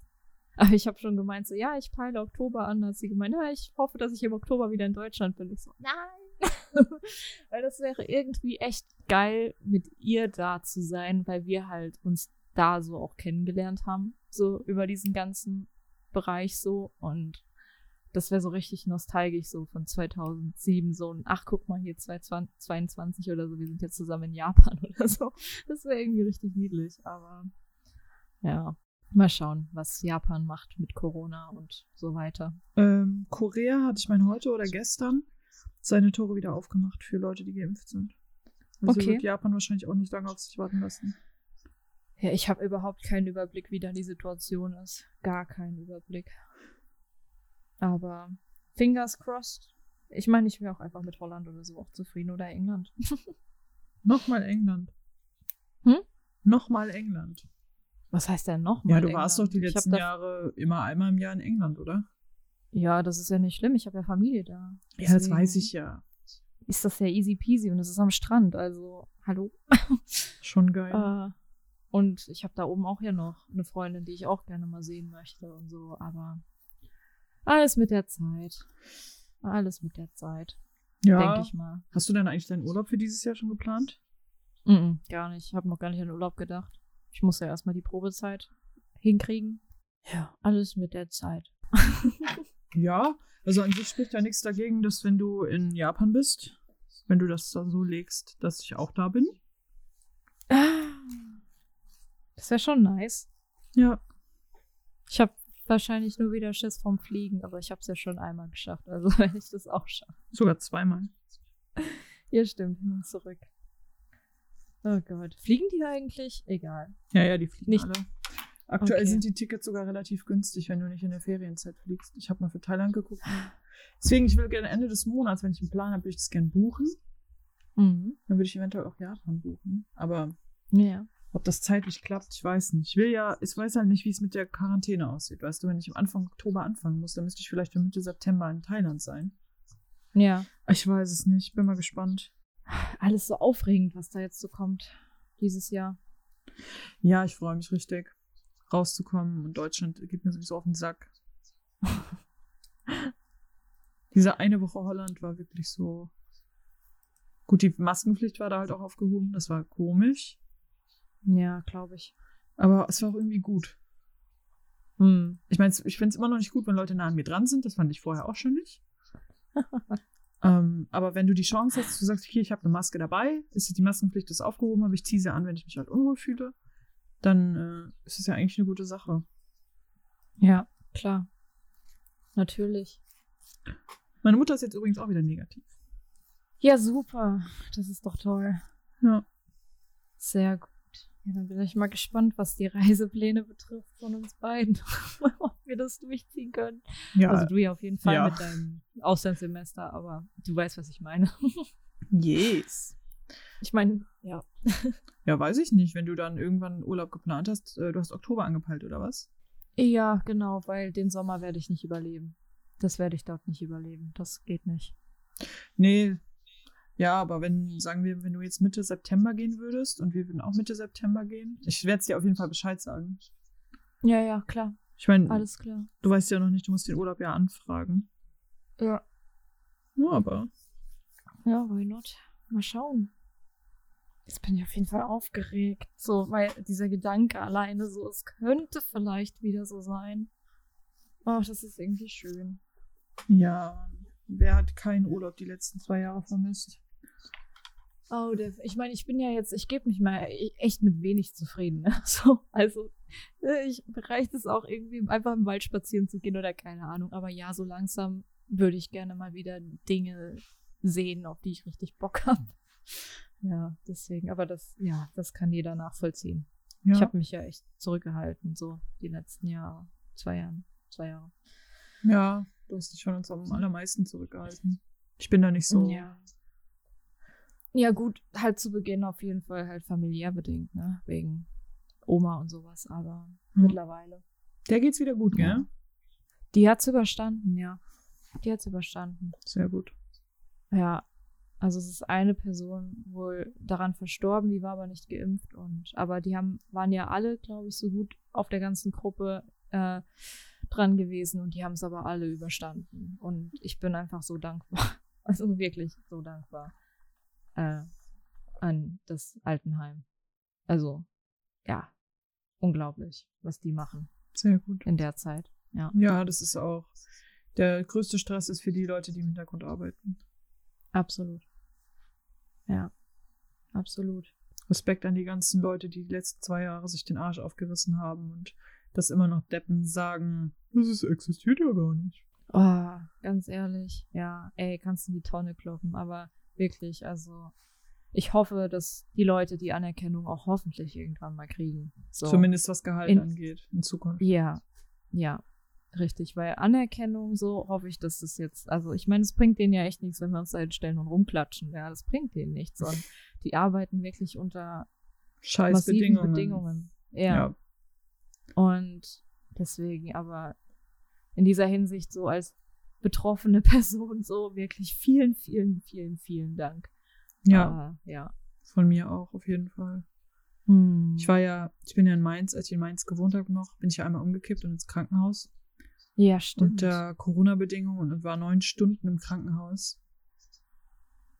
aber ich habe schon gemeint, so, ja, ich peile Oktober an. Da hat sie gemeint, ja, ich hoffe, dass ich im Oktober wieder in Deutschland bin. Ich so, nein. *laughs* weil das wäre irgendwie echt geil, mit ihr da zu sein, weil wir halt uns da so auch kennengelernt haben. So über diesen ganzen Bereich so. Und das wäre so richtig nostalgisch, so von 2007, so ein, ach, guck mal hier, 2022 oder so, wir sind jetzt zusammen in Japan *laughs* oder so. Das wäre irgendwie richtig niedlich, aber ja, Mal schauen, was Japan macht mit Corona und so weiter. Ähm, Korea hatte ich mein heute oder gestern seine Tore wieder aufgemacht für Leute, die geimpft sind. Also Okay. wird Japan wahrscheinlich auch nicht lange auf sich warten lassen. Ja, ich habe überhaupt keinen Überblick, wie da die Situation ist. Gar keinen Überblick. Aber fingers crossed. Ich meine, ich wäre auch einfach mit Holland oder so auch zufrieden oder England. *laughs* Nochmal England. Hm? Nochmal England. Was heißt denn noch Ja, du warst doch England? die letzten Jahre immer einmal im Jahr in England, oder? Ja, das ist ja nicht schlimm. Ich habe ja Familie da. Ja, das Deswegen weiß ich ja. Ist das ja easy peasy und es ist am Strand. Also, hallo. *laughs* Schon geil. Äh, und ich habe da oben auch ja noch eine Freundin, die ich auch gerne mal sehen möchte und so. Aber alles mit der Zeit. Alles mit der Zeit, ja. denke ich mal. Hast du denn eigentlich deinen Urlaub für dieses Jahr schon geplant? Mhm, gar nicht. Ich habe noch gar nicht an den Urlaub gedacht. Ich muss ja erstmal die Probezeit hinkriegen. Ja, alles mit der Zeit. *laughs* Ja, also an sich spricht ja nichts dagegen, dass wenn du in Japan bist, wenn du das da so legst, dass ich auch da bin. Das wäre schon nice. Ja. Ich habe wahrscheinlich nur wieder Schiss vom Fliegen, aber ich habe es ja schon einmal geschafft. Also *laughs* wenn ich das auch schaffe. Sogar zweimal. *laughs* Ja, stimmt, hin und zurück. Oh Gott. Fliegen die eigentlich? Egal. Ja, ja, die fliegen Nicht- alle. Aktuell Okay. sind die Tickets sogar relativ günstig, wenn du nicht in der Ferienzeit fliegst. Ich habe mal für Thailand geguckt. Deswegen, ich will gerne Ende des Monats, wenn ich einen Plan habe, würde ich das gerne buchen. Mhm. Dann würde ich eventuell auch Japan buchen. Aber Ja. ob das zeitlich klappt, ich weiß nicht. Ich will ja, ich weiß halt nicht, wie es mit der Quarantäne aussieht. Weißt du, wenn ich am Anfang Oktober anfangen muss, dann müsste ich vielleicht für Mitte September in Thailand sein. Ja. Ich weiß es nicht. Bin mal gespannt. Alles so aufregend, was da jetzt so kommt. Dieses Jahr. Ja, ich freue mich richtig, rauszukommen. Und Deutschland geht mir sowieso auf den Sack. *laughs* Diese eine Woche Holland war wirklich so. Gut, die Maskenpflicht war da halt auch aufgehoben. Das war komisch. Ja, glaube ich. Aber es war auch irgendwie gut. Hm. Ich meine, ich finde es immer noch nicht gut, wenn Leute nah an mir dran sind. Das fand ich vorher auch schon nicht. *laughs* ähm, aber wenn du die Chance hast, du sagst, okay, ich habe eine Maske dabei, ist die Maskenpflicht ist aufgehoben, aber ich ziehe sie an, wenn ich mich halt unwohl fühle, dann äh, ist es ja eigentlich eine gute Sache. Ja, klar. Natürlich. Meine Mutter ist jetzt übrigens auch wieder negativ. Ja, super. Das ist doch toll. Ja. Sehr gut. Ja, dann bin ich mal gespannt, was die Reisepläne betrifft von uns beiden. *laughs* Ob wir das durchziehen können. Ja, Also du ja auf jeden Fall Ja. mit deinem Auslandssemester, aber du weißt, was ich meine. *laughs* yes. Ich meine, ja. *laughs* Ja, weiß ich nicht, wenn du dann irgendwann Urlaub geplant hast, äh, du hast Oktober angepeilt oder was? Ja, genau, weil den Sommer werde ich nicht überleben. Das werde ich dort nicht überleben. Das geht nicht. Nee. Ja, aber wenn, sagen wir, wenn du jetzt Mitte September gehen würdest und wir würden auch Mitte September gehen, ich werde es dir auf jeden Fall Bescheid sagen. Ja, ja, klar. Ich meine, Alles klar. du weißt ja noch nicht, du musst den Urlaub ja anfragen. Ja. Ja, aber Ja, why not? Mal schauen. Jetzt bin ich auf jeden Fall aufgeregt. So, weil dieser Gedanke alleine so, es könnte vielleicht wieder so sein. Ach, das ist irgendwie schön. ja, wer hat keinen Urlaub die letzten zwei Jahre vermisst? Oh, der, ich meine, ich bin ja jetzt, ich gebe mich mal e- echt mit wenig zufrieden. Ne? *laughs* So, also, äh, ich reicht es auch irgendwie, einfach im Wald spazieren zu gehen oder keine Ahnung. Aber ja, so langsam würde ich gerne mal wieder Dinge sehen, auf die ich richtig Bock habe. Ja, deswegen, aber das, ja, das kann jeder nachvollziehen. Ja, Ich habe mich ja echt zurückgehalten, so die letzten Jahre, zwei Jahre, zwei Jahre. ja, du hast dich von uns am allermeisten zurückgehalten. Ich bin da nicht so. Ja. Ja, gut, halt zu Beginn auf jeden Fall halt familiär bedingt, ne? Wegen Oma und sowas, aber Hm. mittlerweile. Der geht's wieder gut, gell? Ja. Die hat's überstanden, ja. Die hat's überstanden. Sehr gut. Ja. Also es ist eine Person wohl daran verstorben, die war aber nicht geimpft und aber die haben, waren ja alle, glaube ich, so gut auf der ganzen Gruppe äh, dran gewesen und die haben es aber alle überstanden. Und ich bin einfach so dankbar. *laughs* Also wirklich so dankbar äh, an das Altenheim. Also, ja, unglaublich, was die machen Sehr gut. in der Zeit. Ja, Ja, das ist auch. Der größte Stress ist für die Leute, die im Hintergrund arbeiten. absolut. Ja, absolut. Respekt an die ganzen Leute, die die letzten zwei Jahre sich den Arsch aufgerissen haben und dass immer noch Deppen sagen, das existiert ja gar nicht. Oh, ganz ehrlich, ja, ey, kannst du in die Tonne kloppen, aber wirklich, also ich hoffe, dass die Leute die Anerkennung auch hoffentlich irgendwann mal kriegen. So. Zumindest was Gehalt in, angeht in Zukunft. Ja, ja, richtig, weil Anerkennung, so hoffe ich, dass das jetzt, also ich meine, es bringt denen ja echt nichts, wenn wir uns da hinstellen und rumklatschen, ja, das bringt denen nichts, sondern die arbeiten wirklich unter Scheiß Bedingungen. Bedingungen. Ja. ja. Und deswegen, aber in dieser Hinsicht so als betroffene *laughs* Person so wirklich vielen, vielen, vielen, vielen Dank. Ja. Uh, ja. Von mir auch, auf jeden Fall. Hm. Ich war ja, ich bin ja in Mainz, als ich in Mainz gewohnt habe noch, bin ich ja einmal umgekippt und ins Krankenhaus. Ja, stimmt. Unter Corona-Bedingungen und war neun Stunden im Krankenhaus.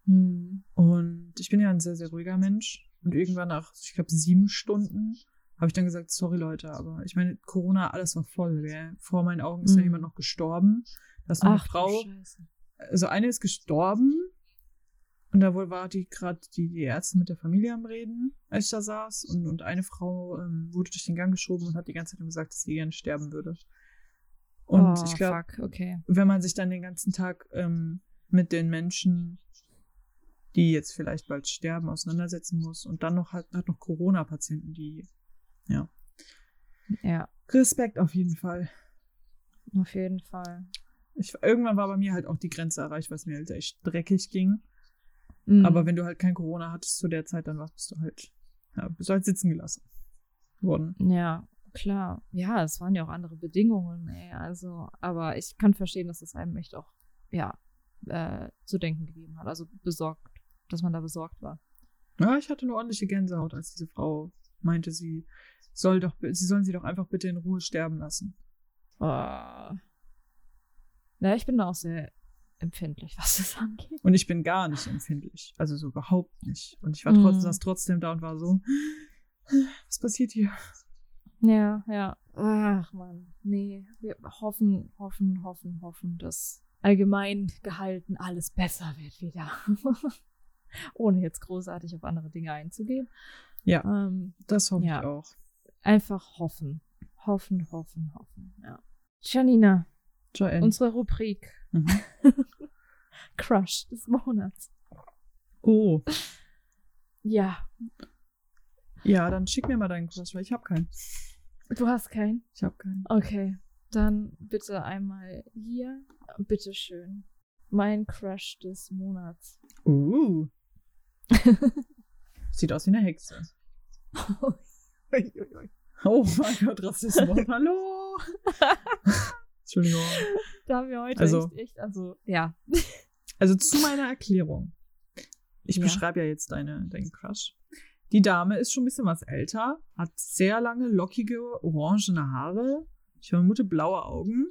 Hm. Und ich bin ja ein sehr, sehr ruhiger Mensch. Und irgendwann nach, ich glaube, sieben Stunden habe ich dann gesagt, sorry Leute, aber ich meine, Corona, alles war voll. Gell? Vor meinen Augen ist mhm. ja jemand noch gestorben. Da ist noch Ach, eine Frau. Also eine ist gestorben. Und da wohl war die gerade die, die Ärzte mit der Familie am Reden, als ich da saß. Und, und eine Frau ähm, wurde durch den Gang geschoben und hat die ganze Zeit gesagt, dass sie gerne sterben würde. Und oh, ich glaube, okay. wenn man sich dann den ganzen Tag ähm, mit den Menschen die jetzt vielleicht bald sterben, auseinandersetzen muss. Und dann noch hat, hat noch Corona-Patienten, die, ja. Ja. Respekt auf jeden Fall. Auf jeden Fall. Ich, irgendwann war bei mir halt auch die Grenze erreicht, was mir halt echt dreckig ging. Mhm. Aber wenn du halt kein Corona hattest zu der Zeit, dann warst du halt, ja, bist du halt sitzen gelassen worden. Ja, klar. Ja, es waren ja auch andere Bedingungen, ey. Also, aber ich kann verstehen, dass es einem echt auch, ja, äh, zu denken gegeben hat. Also besorgt dass man da besorgt war. Ja, ich hatte eine ordentliche Gänsehaut, als diese Frau meinte, sie soll doch, sie sollen sie doch einfach bitte in Ruhe sterben lassen. Oh. Ja, ich bin da auch sehr empfindlich, *laughs* was das angeht. Und ich bin gar nicht empfindlich. Also so überhaupt nicht. Und ich war trotzdem, mm. saß trotzdem da und war so, was passiert hier? Ja, ja. Ach man, nee. Wir hoffen, hoffen, hoffen, hoffen, dass allgemein gehalten alles besser wird wieder. *laughs* ohne jetzt großartig auf andere Dinge einzugehen. Ja, ähm, das hoffe ja. ich auch. Einfach hoffen. Hoffen, hoffen, hoffen. Ja. Janina, Joanne. unsere Rubrik. Mhm. *laughs* Crush des Monats. Oh. Ja. Ja, dann schick mir mal deinen Crush, weil ich habe keinen. Du hast keinen? Ich habe keinen. Okay. Dann bitte einmal hier. Bitteschön. Mein Crush des Monats. Uh. *laughs* Sieht aus wie eine Hexe. oh mein Gott, Rassismus. *laughs* Hallo. *laughs* Entschuldigung. Da haben wir heute also, echt, echt, also, ja. Also zu meiner Erklärung. Ich ja. beschreibe ja jetzt deine, deinen Crush. Die Dame ist schon ein bisschen was älter, hat sehr lange, lockige, orangene Haare. Ich vermute blaue Augen.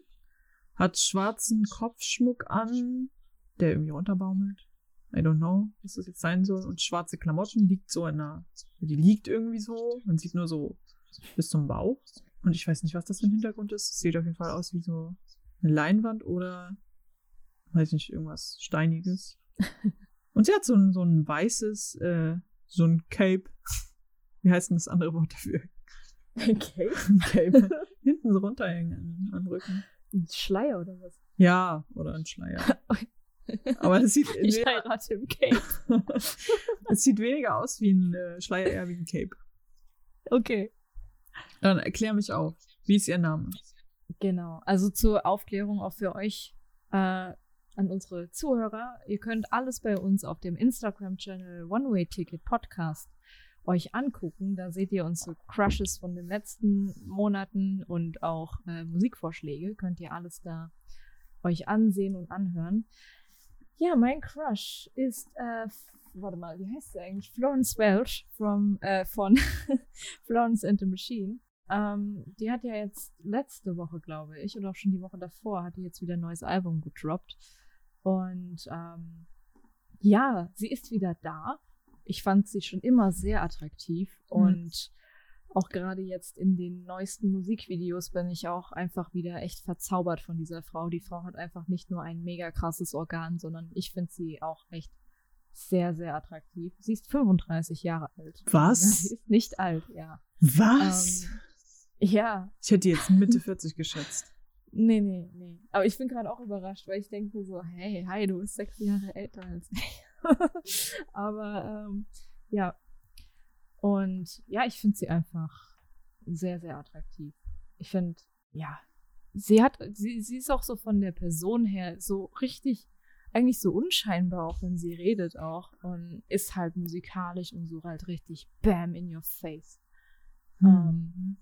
Hat schwarzen Kopfschmuck an, der irgendwie runterbaumelt. I don't know, was das jetzt sein soll. Und schwarze Klamotten liegt so in einer. Die liegt irgendwie so. Man sieht nur so bis zum Bauch. Und ich weiß nicht, was das für ein Hintergrund ist. Es sieht auf jeden Fall aus wie so eine Leinwand oder weiß nicht, irgendwas Steiniges. *laughs* Und sie hat so ein, so ein weißes, äh, so ein Cape. Wie heißt denn das andere Wort dafür? Ein Cape? Ein Cape. *laughs* Hinten so runterhängen am Rücken. Ein Schleier oder was? Ja, oder ein Schleier. *laughs* Aber es sieht ich heirate im Cape. *laughs* es sieht weniger aus wie ein äh, Schleier, eher wie ein Cape. Okay. Dann erklär mich auf. Wie ist Ihr Name? Genau. Also zur Aufklärung auch für euch äh, an unsere Zuhörer. Ihr könnt alles bei uns auf dem Instagram-Channel One Way Ticket Podcast euch angucken. Da seht ihr unsere Crushes von den letzten Monaten und auch äh, Musikvorschläge. Könnt ihr alles da euch ansehen und anhören. Ja, mein Crush ist, äh, warte mal, wie heißt sie eigentlich? Florence Welch from, äh, von *laughs* Florence and the Machine. Ähm, die hat ja jetzt letzte Woche, glaube ich, oder auch schon die Woche davor, hat die jetzt wieder ein neues Album gedroppt. Und ähm, ja, sie ist wieder da. Ich fand sie schon immer sehr attraktiv mhm. und auch gerade jetzt in den neuesten Musikvideos bin ich auch einfach wieder echt verzaubert von dieser Frau. Die Frau hat einfach nicht nur ein mega krasses Organ, sondern ich finde sie auch echt sehr, sehr attraktiv. Sie ist 35 Jahre alt. Was? *laughs* Sie ist nicht alt, ja. Was? Ähm, Ja. Ich hätte jetzt Mitte 40 geschätzt. Nee, nee, nee. Aber ich bin gerade auch überrascht, weil ich denke so, hey, hi, du bist sechs Jahre älter als ich. *laughs* Aber ähm, ja. Und ja, ich finde sie einfach sehr, sehr attraktiv. Ich finde, ja, sie hat, sie, sie ist auch so von der Person her so richtig, eigentlich so unscheinbar, auch wenn sie redet auch. Und ist halt musikalisch und so halt richtig bam in your face. Mhm. Um,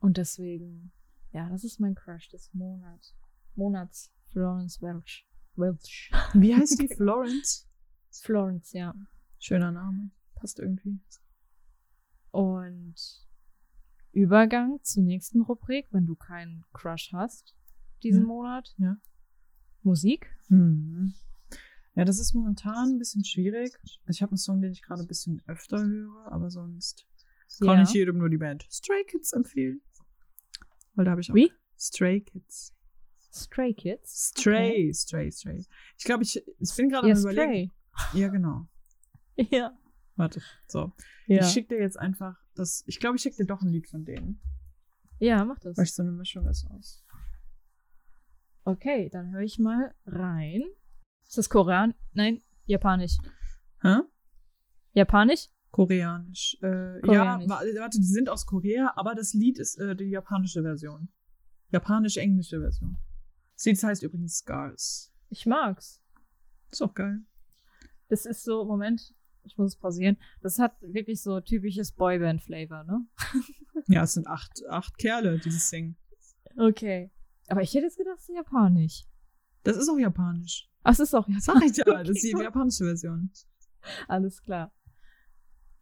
und deswegen, ja, das ist mein Crush des Monats. Monats Florence Welch. Welch. Wie heißt die? *laughs* Florence? Florence, ja. Schöner Name. Passt irgendwie. Und Übergang zur nächsten Rubrik, wenn du keinen Crush hast diesen ja. Monat. Ja. Musik. Mhm. Ja, das ist momentan ein bisschen schwierig. Also ich habe einen Song, den ich gerade ein bisschen öfter höre, aber sonst kann ja. ich jedem nur die Band Stray Kids empfehlen. Weil da habe ich auch. Wie? Stray Kids. Stray Kids? Stray, okay. Stray, Stray. Ich glaube, ich, ich bin gerade ja, am überlegen. Ja, genau. *laughs* Ja. Warte, so. Ja. Ich schicke dir jetzt einfach das. Ich glaube, ich schicke dir doch ein Lied von denen. Ja, mach das. Weil ich so eine Mischung ist aus. Okay, dann höre ich mal rein. Ist das Korean? Nein, Japanisch. Hä? Japanisch? Koreanisch. Äh, Koreanisch. Ja, warte, die sind aus Korea, aber das Lied ist äh, die japanische Version. Japanisch-englische Version. Das Lied heißt übrigens Scars. Ich mag's. Ist auch geil. Das ist so, Moment, ich muss es pausieren. Das hat wirklich so typisches Boyband-Flavor, ne? *laughs* ja, es sind acht, acht Kerle, die das singen. Okay. Aber ich hätte jetzt gedacht, es ist japanisch. Das ist auch japanisch. Ach, es ist auch japanisch. Sag ich ja, Okay, das ist die japanische Version. Alles klar.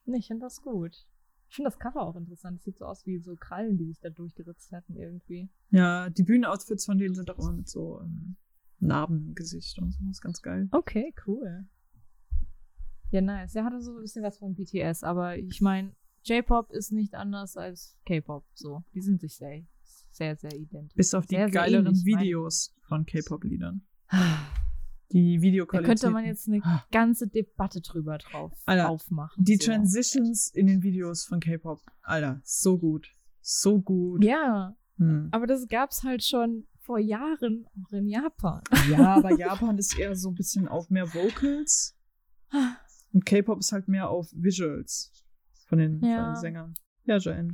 Nee, ich finde das gut. Ich finde das Cover auch interessant. Es sieht so aus wie so Krallen, die sich da durchgeritzt hatten irgendwie. Ja, die Bühnenoutfits von denen sind auch immer mit so ähm, Narben im Gesicht und so. Das ist ganz geil. Okay, cool. Ja, nice. Er hatte so ein bisschen was von BTS, aber ich meine, J-Pop ist nicht anders als K-Pop. So, die sind sich sehr, sehr, sehr identisch. Bis auf die Sehr, sehr geileren ähnlich, meine ich. Videos von K-Pop-Liedern. *sighs* Die Da Videoqualität. könnte man jetzt eine ganze Debatte drüber drauf Alter, aufmachen. Die so. Transitions in den Videos von K-Pop. Alter, so gut. So gut. Ja, Hm. aber das gab's halt schon vor Jahren auch in Japan. Ja, aber *laughs* Japan ist eher so ein bisschen auf mehr Vocals. Und K-Pop ist halt mehr auf Visuals von den, Ja. von den Sängern. Ja, Joanne.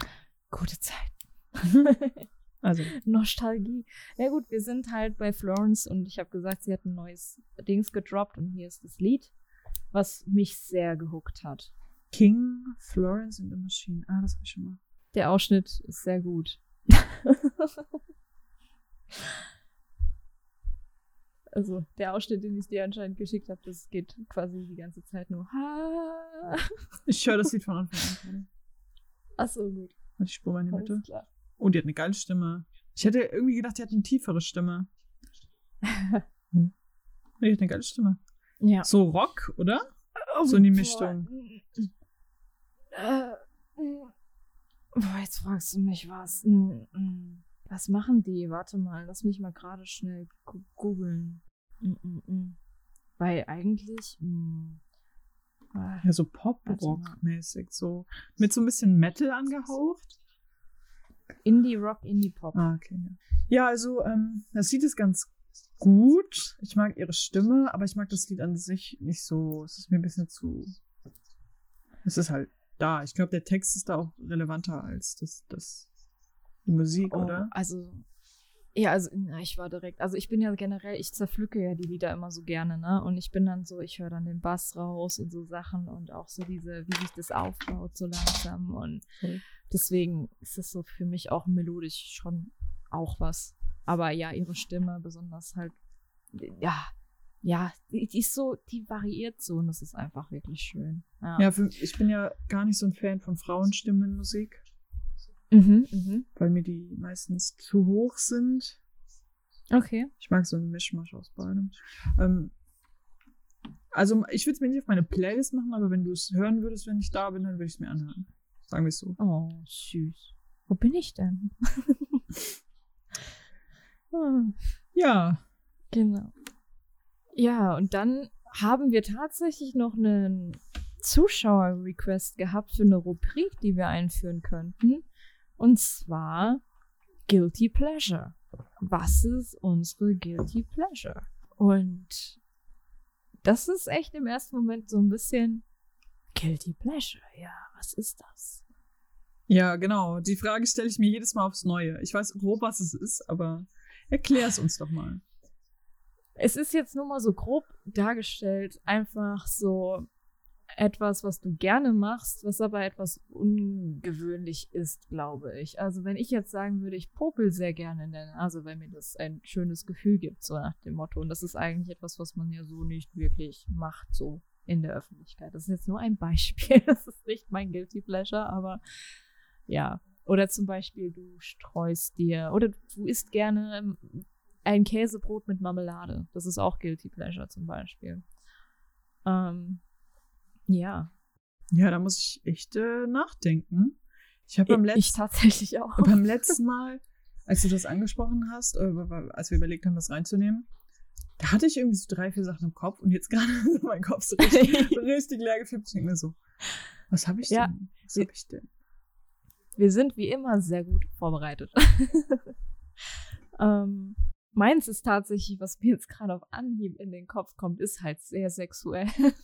Gute Zeit. *laughs* Also, Nostalgie. Ja gut, wir sind halt bei Florence und ich habe gesagt, sie hat ein neues Dings gedroppt und hier ist das Lied, was mich sehr gehuckt hat. King, Florence and the Machine. Ah, das hab ich schon mal. Der Ausschnitt ist sehr gut. *laughs* also der Ausschnitt, den ich dir anscheinend geschickt habe, das geht quasi die ganze Zeit nur. Ich höre das Lied von Anfang an. Ach so, gut. Ich mal in die Mitte. Alles klar. Oh, die hat eine geile Stimme. Ich hätte irgendwie gedacht, die hat eine tiefere Stimme. *laughs* Hm. Die hat eine geile Stimme. Ja. So Rock, oder? So in die Mischung. Äh, Boah, jetzt fragst du mich was. Was machen die? Warte mal, lass mich mal gerade schnell googeln. Weil eigentlich. mm, ah, Ja, so. Pop-Rock-mäßig. So mit so ein bisschen Metal angehaucht. Indie Rock, Indie Pop. Ah, okay. Ja, ja also ähm, das Lied ist ganz gut. Ich mag ihre Stimme, aber ich mag das Lied an sich nicht so. Es ist mir ein bisschen zu. Es ist halt da. Ich glaube, der Text ist da auch relevanter als das, das die Musik, Oh, oder? Also. Ja, also na, ich war direkt. Also ich bin ja generell, ich zerpflücke ja die Lieder immer so gerne, ne? Und ich bin dann so, ich höre dann den Bass raus und so Sachen und auch so diese, wie sich das aufbaut so langsam und Voll. deswegen ist es so für mich auch melodisch schon auch was. Aber ja, ihre Stimme besonders halt, ja, ja, die, die ist so, die variiert so und das ist einfach wirklich schön. Ja. Ja, für, ich bin ja gar nicht so ein Fan von Frauenstimmen in Musik, Mhm, mhm. weil mir die meistens zu hoch sind. Okay. Ich mag so einen Mischmasch aus beidem. Ähm, also ich würde es mir nicht auf meine Playlist machen, aber wenn du es hören würdest, wenn ich da bin, dann würde ich es mir anhören. Sagen wir es so. Oh, süß. Wo bin ich denn? Hm. *laughs* Ja. Genau. Ja, und dann haben wir tatsächlich noch einen Zuschauer-Request gehabt für eine Rubrik, die wir einführen könnten. Und zwar Guilty Pleasure. Was ist unsere Guilty Pleasure? Und das ist echt im ersten Moment so ein bisschen Guilty Pleasure. Ja, was ist das? Ja, genau. Die Frage stelle ich mir jedes Mal aufs Neue. Ich weiß grob, was es ist, aber erklär es uns doch mal. Es ist jetzt nur mal so grob dargestellt, einfach so etwas, was du gerne machst, was aber etwas ungewöhnlich ist, glaube ich. Also wenn ich jetzt sagen würde, ich popel sehr gerne in der Nase, weil mir das ein schönes Gefühl gibt, so nach dem Motto. Und das ist eigentlich etwas, was man ja so nicht wirklich macht, so in der Öffentlichkeit. Das ist jetzt nur ein Beispiel. *laughs* Das ist nicht mein Guilty Pleasure, aber ja. Oder zum Beispiel, du streust dir, oder du isst gerne ein Käsebrot mit Marmelade. Das ist auch Guilty Pleasure zum Beispiel. Ähm, ja. Ja, da muss ich echt äh, nachdenken. Ich habe beim letzten ich tatsächlich auch. Beim *laughs* letzten Mal, als du das angesprochen hast, äh, als wir überlegt haben, das reinzunehmen, da hatte ich irgendwie so drei, vier Sachen im Kopf und jetzt *laughs* gerade mein Kopf so *laughs* richtig, richtig leer gefippt. Ich denke mir so, was habe ich denn? Ja, was habe ich denn? Wir sind wie immer sehr gut vorbereitet. ähm, meins ist tatsächlich, was mir jetzt gerade auf Anhieb in den Kopf kommt, ist halt sehr sexuell. *laughs*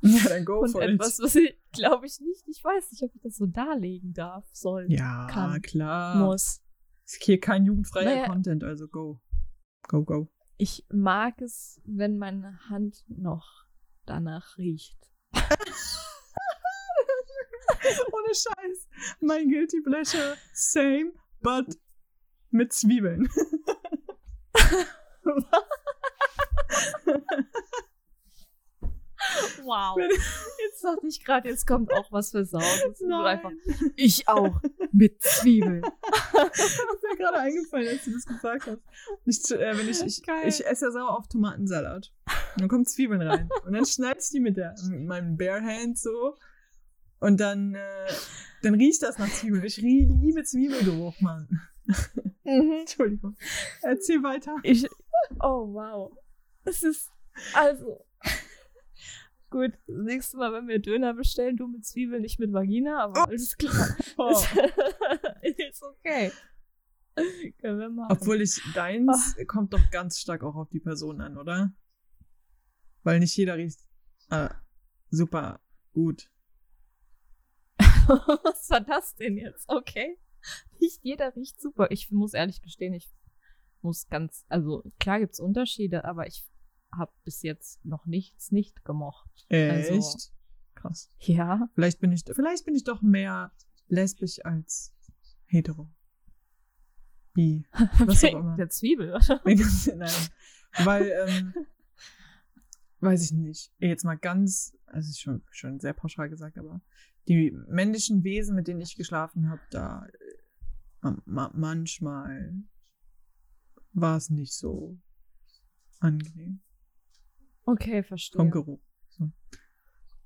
Ja, dann go Und for etwas, it. was ich, glaube ich, nicht, ich weiß nicht, ob ich das so darlegen darf, soll, Ja, kann, klar. muss. Ist hier kein jugendfreier Naja. Content, also go. Go, go. Ich mag es, wenn meine Hand noch danach riecht. *laughs* Ohne Scheiß. Mein Guilty Pleasure, same, but mit Zwiebeln. *laughs* *laughs* Wow. Jetzt dachte ich gerade, jetzt kommt auch was für Sau. Das einfach, ich auch. Mit Zwiebeln. *laughs* ist mir gerade eingefallen, als du das gesagt hast. Ich, äh, wenn ich, ich, ich esse ja sauer auf Tomatensalat. Und dann kommen Zwiebeln rein. Und dann schneide ich die mit, der, mit meinem Bare Hand so. Und dann, äh, dann riecht das nach Zwiebeln. Ich liebe Zwiebelgeruch, Mann. *laughs* Entschuldigung. Erzähl weiter. Ich, oh wow. Es ist, also, gut, das nächste Mal, wenn wir Döner bestellen, du mit Zwiebeln, ich mit Vagina, aber alles klar. *laughs* Oh. *laughs* Ist, okay. Können wir machen. Obwohl ich, deins kommt doch ganz stark auch auf die Person an, oder? Weil nicht jeder riecht äh, super gut. Was war das denn jetzt? Okay. *laughs* Nicht jeder riecht super. Ich muss ehrlich gestehen, ich muss ganz, also klar gibt's Unterschiede, aber ich habe bis jetzt noch nichts nicht gemocht. Echt? Also- Krass. Ja. Vielleicht bin ich, vielleicht bin ich doch mehr lesbisch als hetero. Wie? *laughs* Was auch immer. Der Zwiebel, oder? *laughs* Nein. Weil, ähm, weiß ich nicht. Jetzt mal ganz, also ist schon, schon sehr pauschal gesagt, aber die männlichen Wesen, mit denen ich geschlafen habe, da manchmal war es nicht so angenehm Okay, verstehe. vom Geruch. So.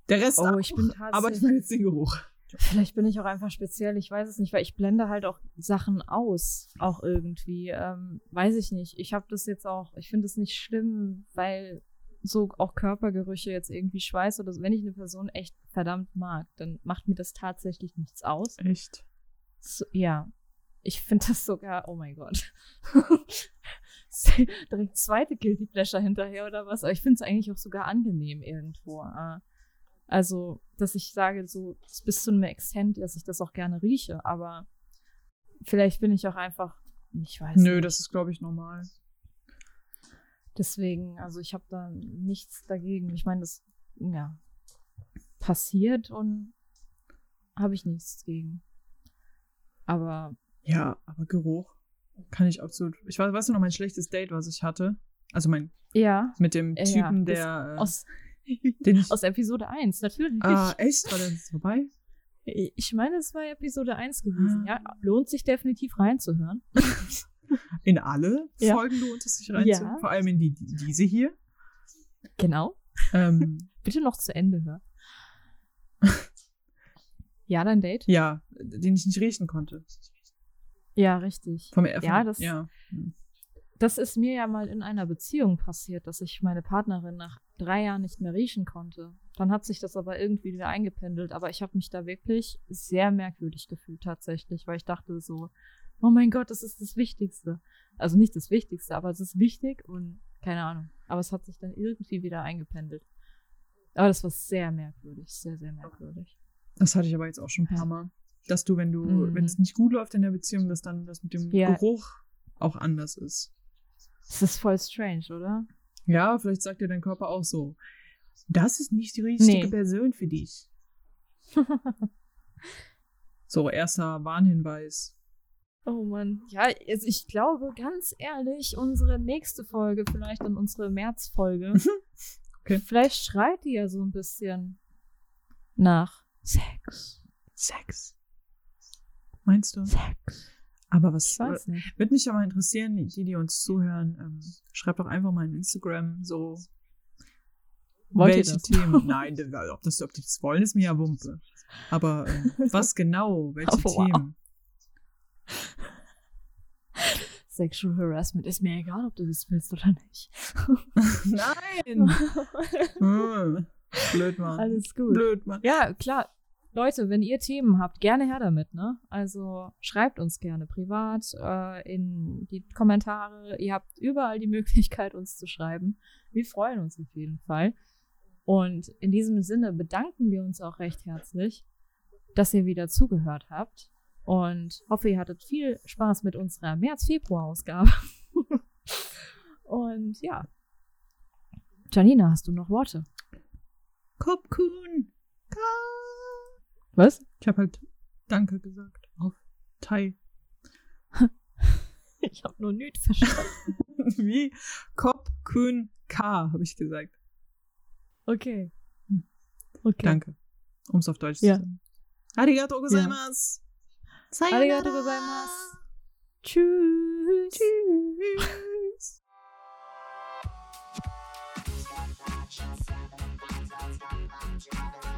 Der Rest Oh, auch, ich bin aber ich meine jetzt den Geruch. Vielleicht bin ich auch einfach speziell, ich weiß es nicht, weil ich blende halt auch Sachen aus, auch irgendwie. Ähm, weiß ich nicht. Ich habe das jetzt auch, ich finde es nicht schlimm, weil so auch Körpergerüche jetzt irgendwie Schweiß oder so, wenn ich eine Person echt verdammt mag, dann macht mir das tatsächlich nichts aus. Echt? So, ja. Ich finde das sogar, oh mein Gott. *laughs* Direkt zweite Guilty Pleasure hinterher oder was? Aber ich finde es eigentlich auch sogar angenehm irgendwo. äh. Also, dass ich sage, so bis zu einem Extent, dass ich das auch gerne rieche, aber vielleicht bin ich auch einfach, ich weiß Nö, nicht. das ist, glaube ich, normal. Deswegen, also ich habe da nichts dagegen. Ich meine, das, ja, passiert und habe ich nichts gegen. Aber Ja, aber Geruch kann ich absolut. Ich weiß, weißt du noch mein schlechtes Date, was ich hatte? Also mein ja, mit dem ja, Typen, das der. äh, aus, *laughs* ich, aus Episode 1, natürlich. ah, echt? War das vorbei? Ich meine, es war Episode 1 gewesen, Ah. ja. Lohnt sich definitiv reinzuhören. *laughs* In alle Ja. Folgen lohnt es sich reinzuhören. Ja. Vor allem in die diese hier. Genau. Ähm, *laughs* Bitte noch zu Ende hören. ja, dein Date? ja, den ich nicht riechen konnte. Ja, richtig. Vom Erfen. Ja, das- Ja. Das ist mir ja mal in einer Beziehung passiert, dass ich meine Partnerin nach drei Jahren nicht mehr riechen konnte. dann hat sich das aber irgendwie wieder eingependelt. Aber ich habe mich da wirklich sehr merkwürdig gefühlt tatsächlich, weil ich dachte so, oh mein Gott, das ist das Wichtigste. Also nicht das Wichtigste, aber es ist wichtig und keine Ahnung. Aber es hat sich dann irgendwie wieder eingependelt. Aber das war sehr merkwürdig, sehr, sehr merkwürdig. Das hatte ich aber jetzt auch schon ein paar Mal. Dass du, wenn du, mhm. wenn es nicht gut läuft in der Beziehung, dass dann das mit dem ja. Geruch auch anders ist. Das ist voll strange, oder? Ja, vielleicht sagt dir dein Körper auch so, das ist nicht die richtige nee. Person für dich. *laughs* so, erster Warnhinweis. Oh Mann. Ja, also ich glaube, ganz ehrlich, unsere nächste Folge, vielleicht dann unsere Märzfolge, okay. vielleicht schreit die ja so ein bisschen nach Sex. Sex. Meinst du? Sex. Aber was würde mich ja mal interessieren, die, die uns zuhören, ähm, schreibt doch einfach mal in Instagram so Wollt welche Themen. *laughs* Nein, ob, das, ob die das wollen, ist mir ja Wumpe. Aber äh, *laughs* was genau? Welche oh, Themen? Sexual Harassment ist mir egal, ob du das willst oder nicht. *laughs* Nein! hm. Blöd, Mann. Alles gut. Blöd, Mann. Ja, klar. Leute, wenn ihr Themen habt, gerne her damit, ne? Also schreibt uns gerne privat äh, in die Kommentare. Ihr habt überall die *laughs* Möglichkeit, uns zu schreiben. Wir freuen uns auf jeden Fall. Und in diesem Sinne bedanken wir uns auch recht herzlich, dass ihr wieder zugehört habt. Und hoffe, ihr hattet viel Spaß mit unserer März-Februar-Ausgabe. *laughs* und ja. Janina, hast du noch Worte? Kopkun. Was? Ich habe halt Danke gesagt auf Thai. *laughs* ich habe nur nüt verstanden. *laughs* Wie Kop Kun K, habe ich gesagt. Okay. Hm. okay. Danke. Um es auf Deutsch ja. zu sagen. Arigato gozaimasu. Ja. Sayonara. Arigato gozaimasu. Tschüss. Tschüss. *laughs*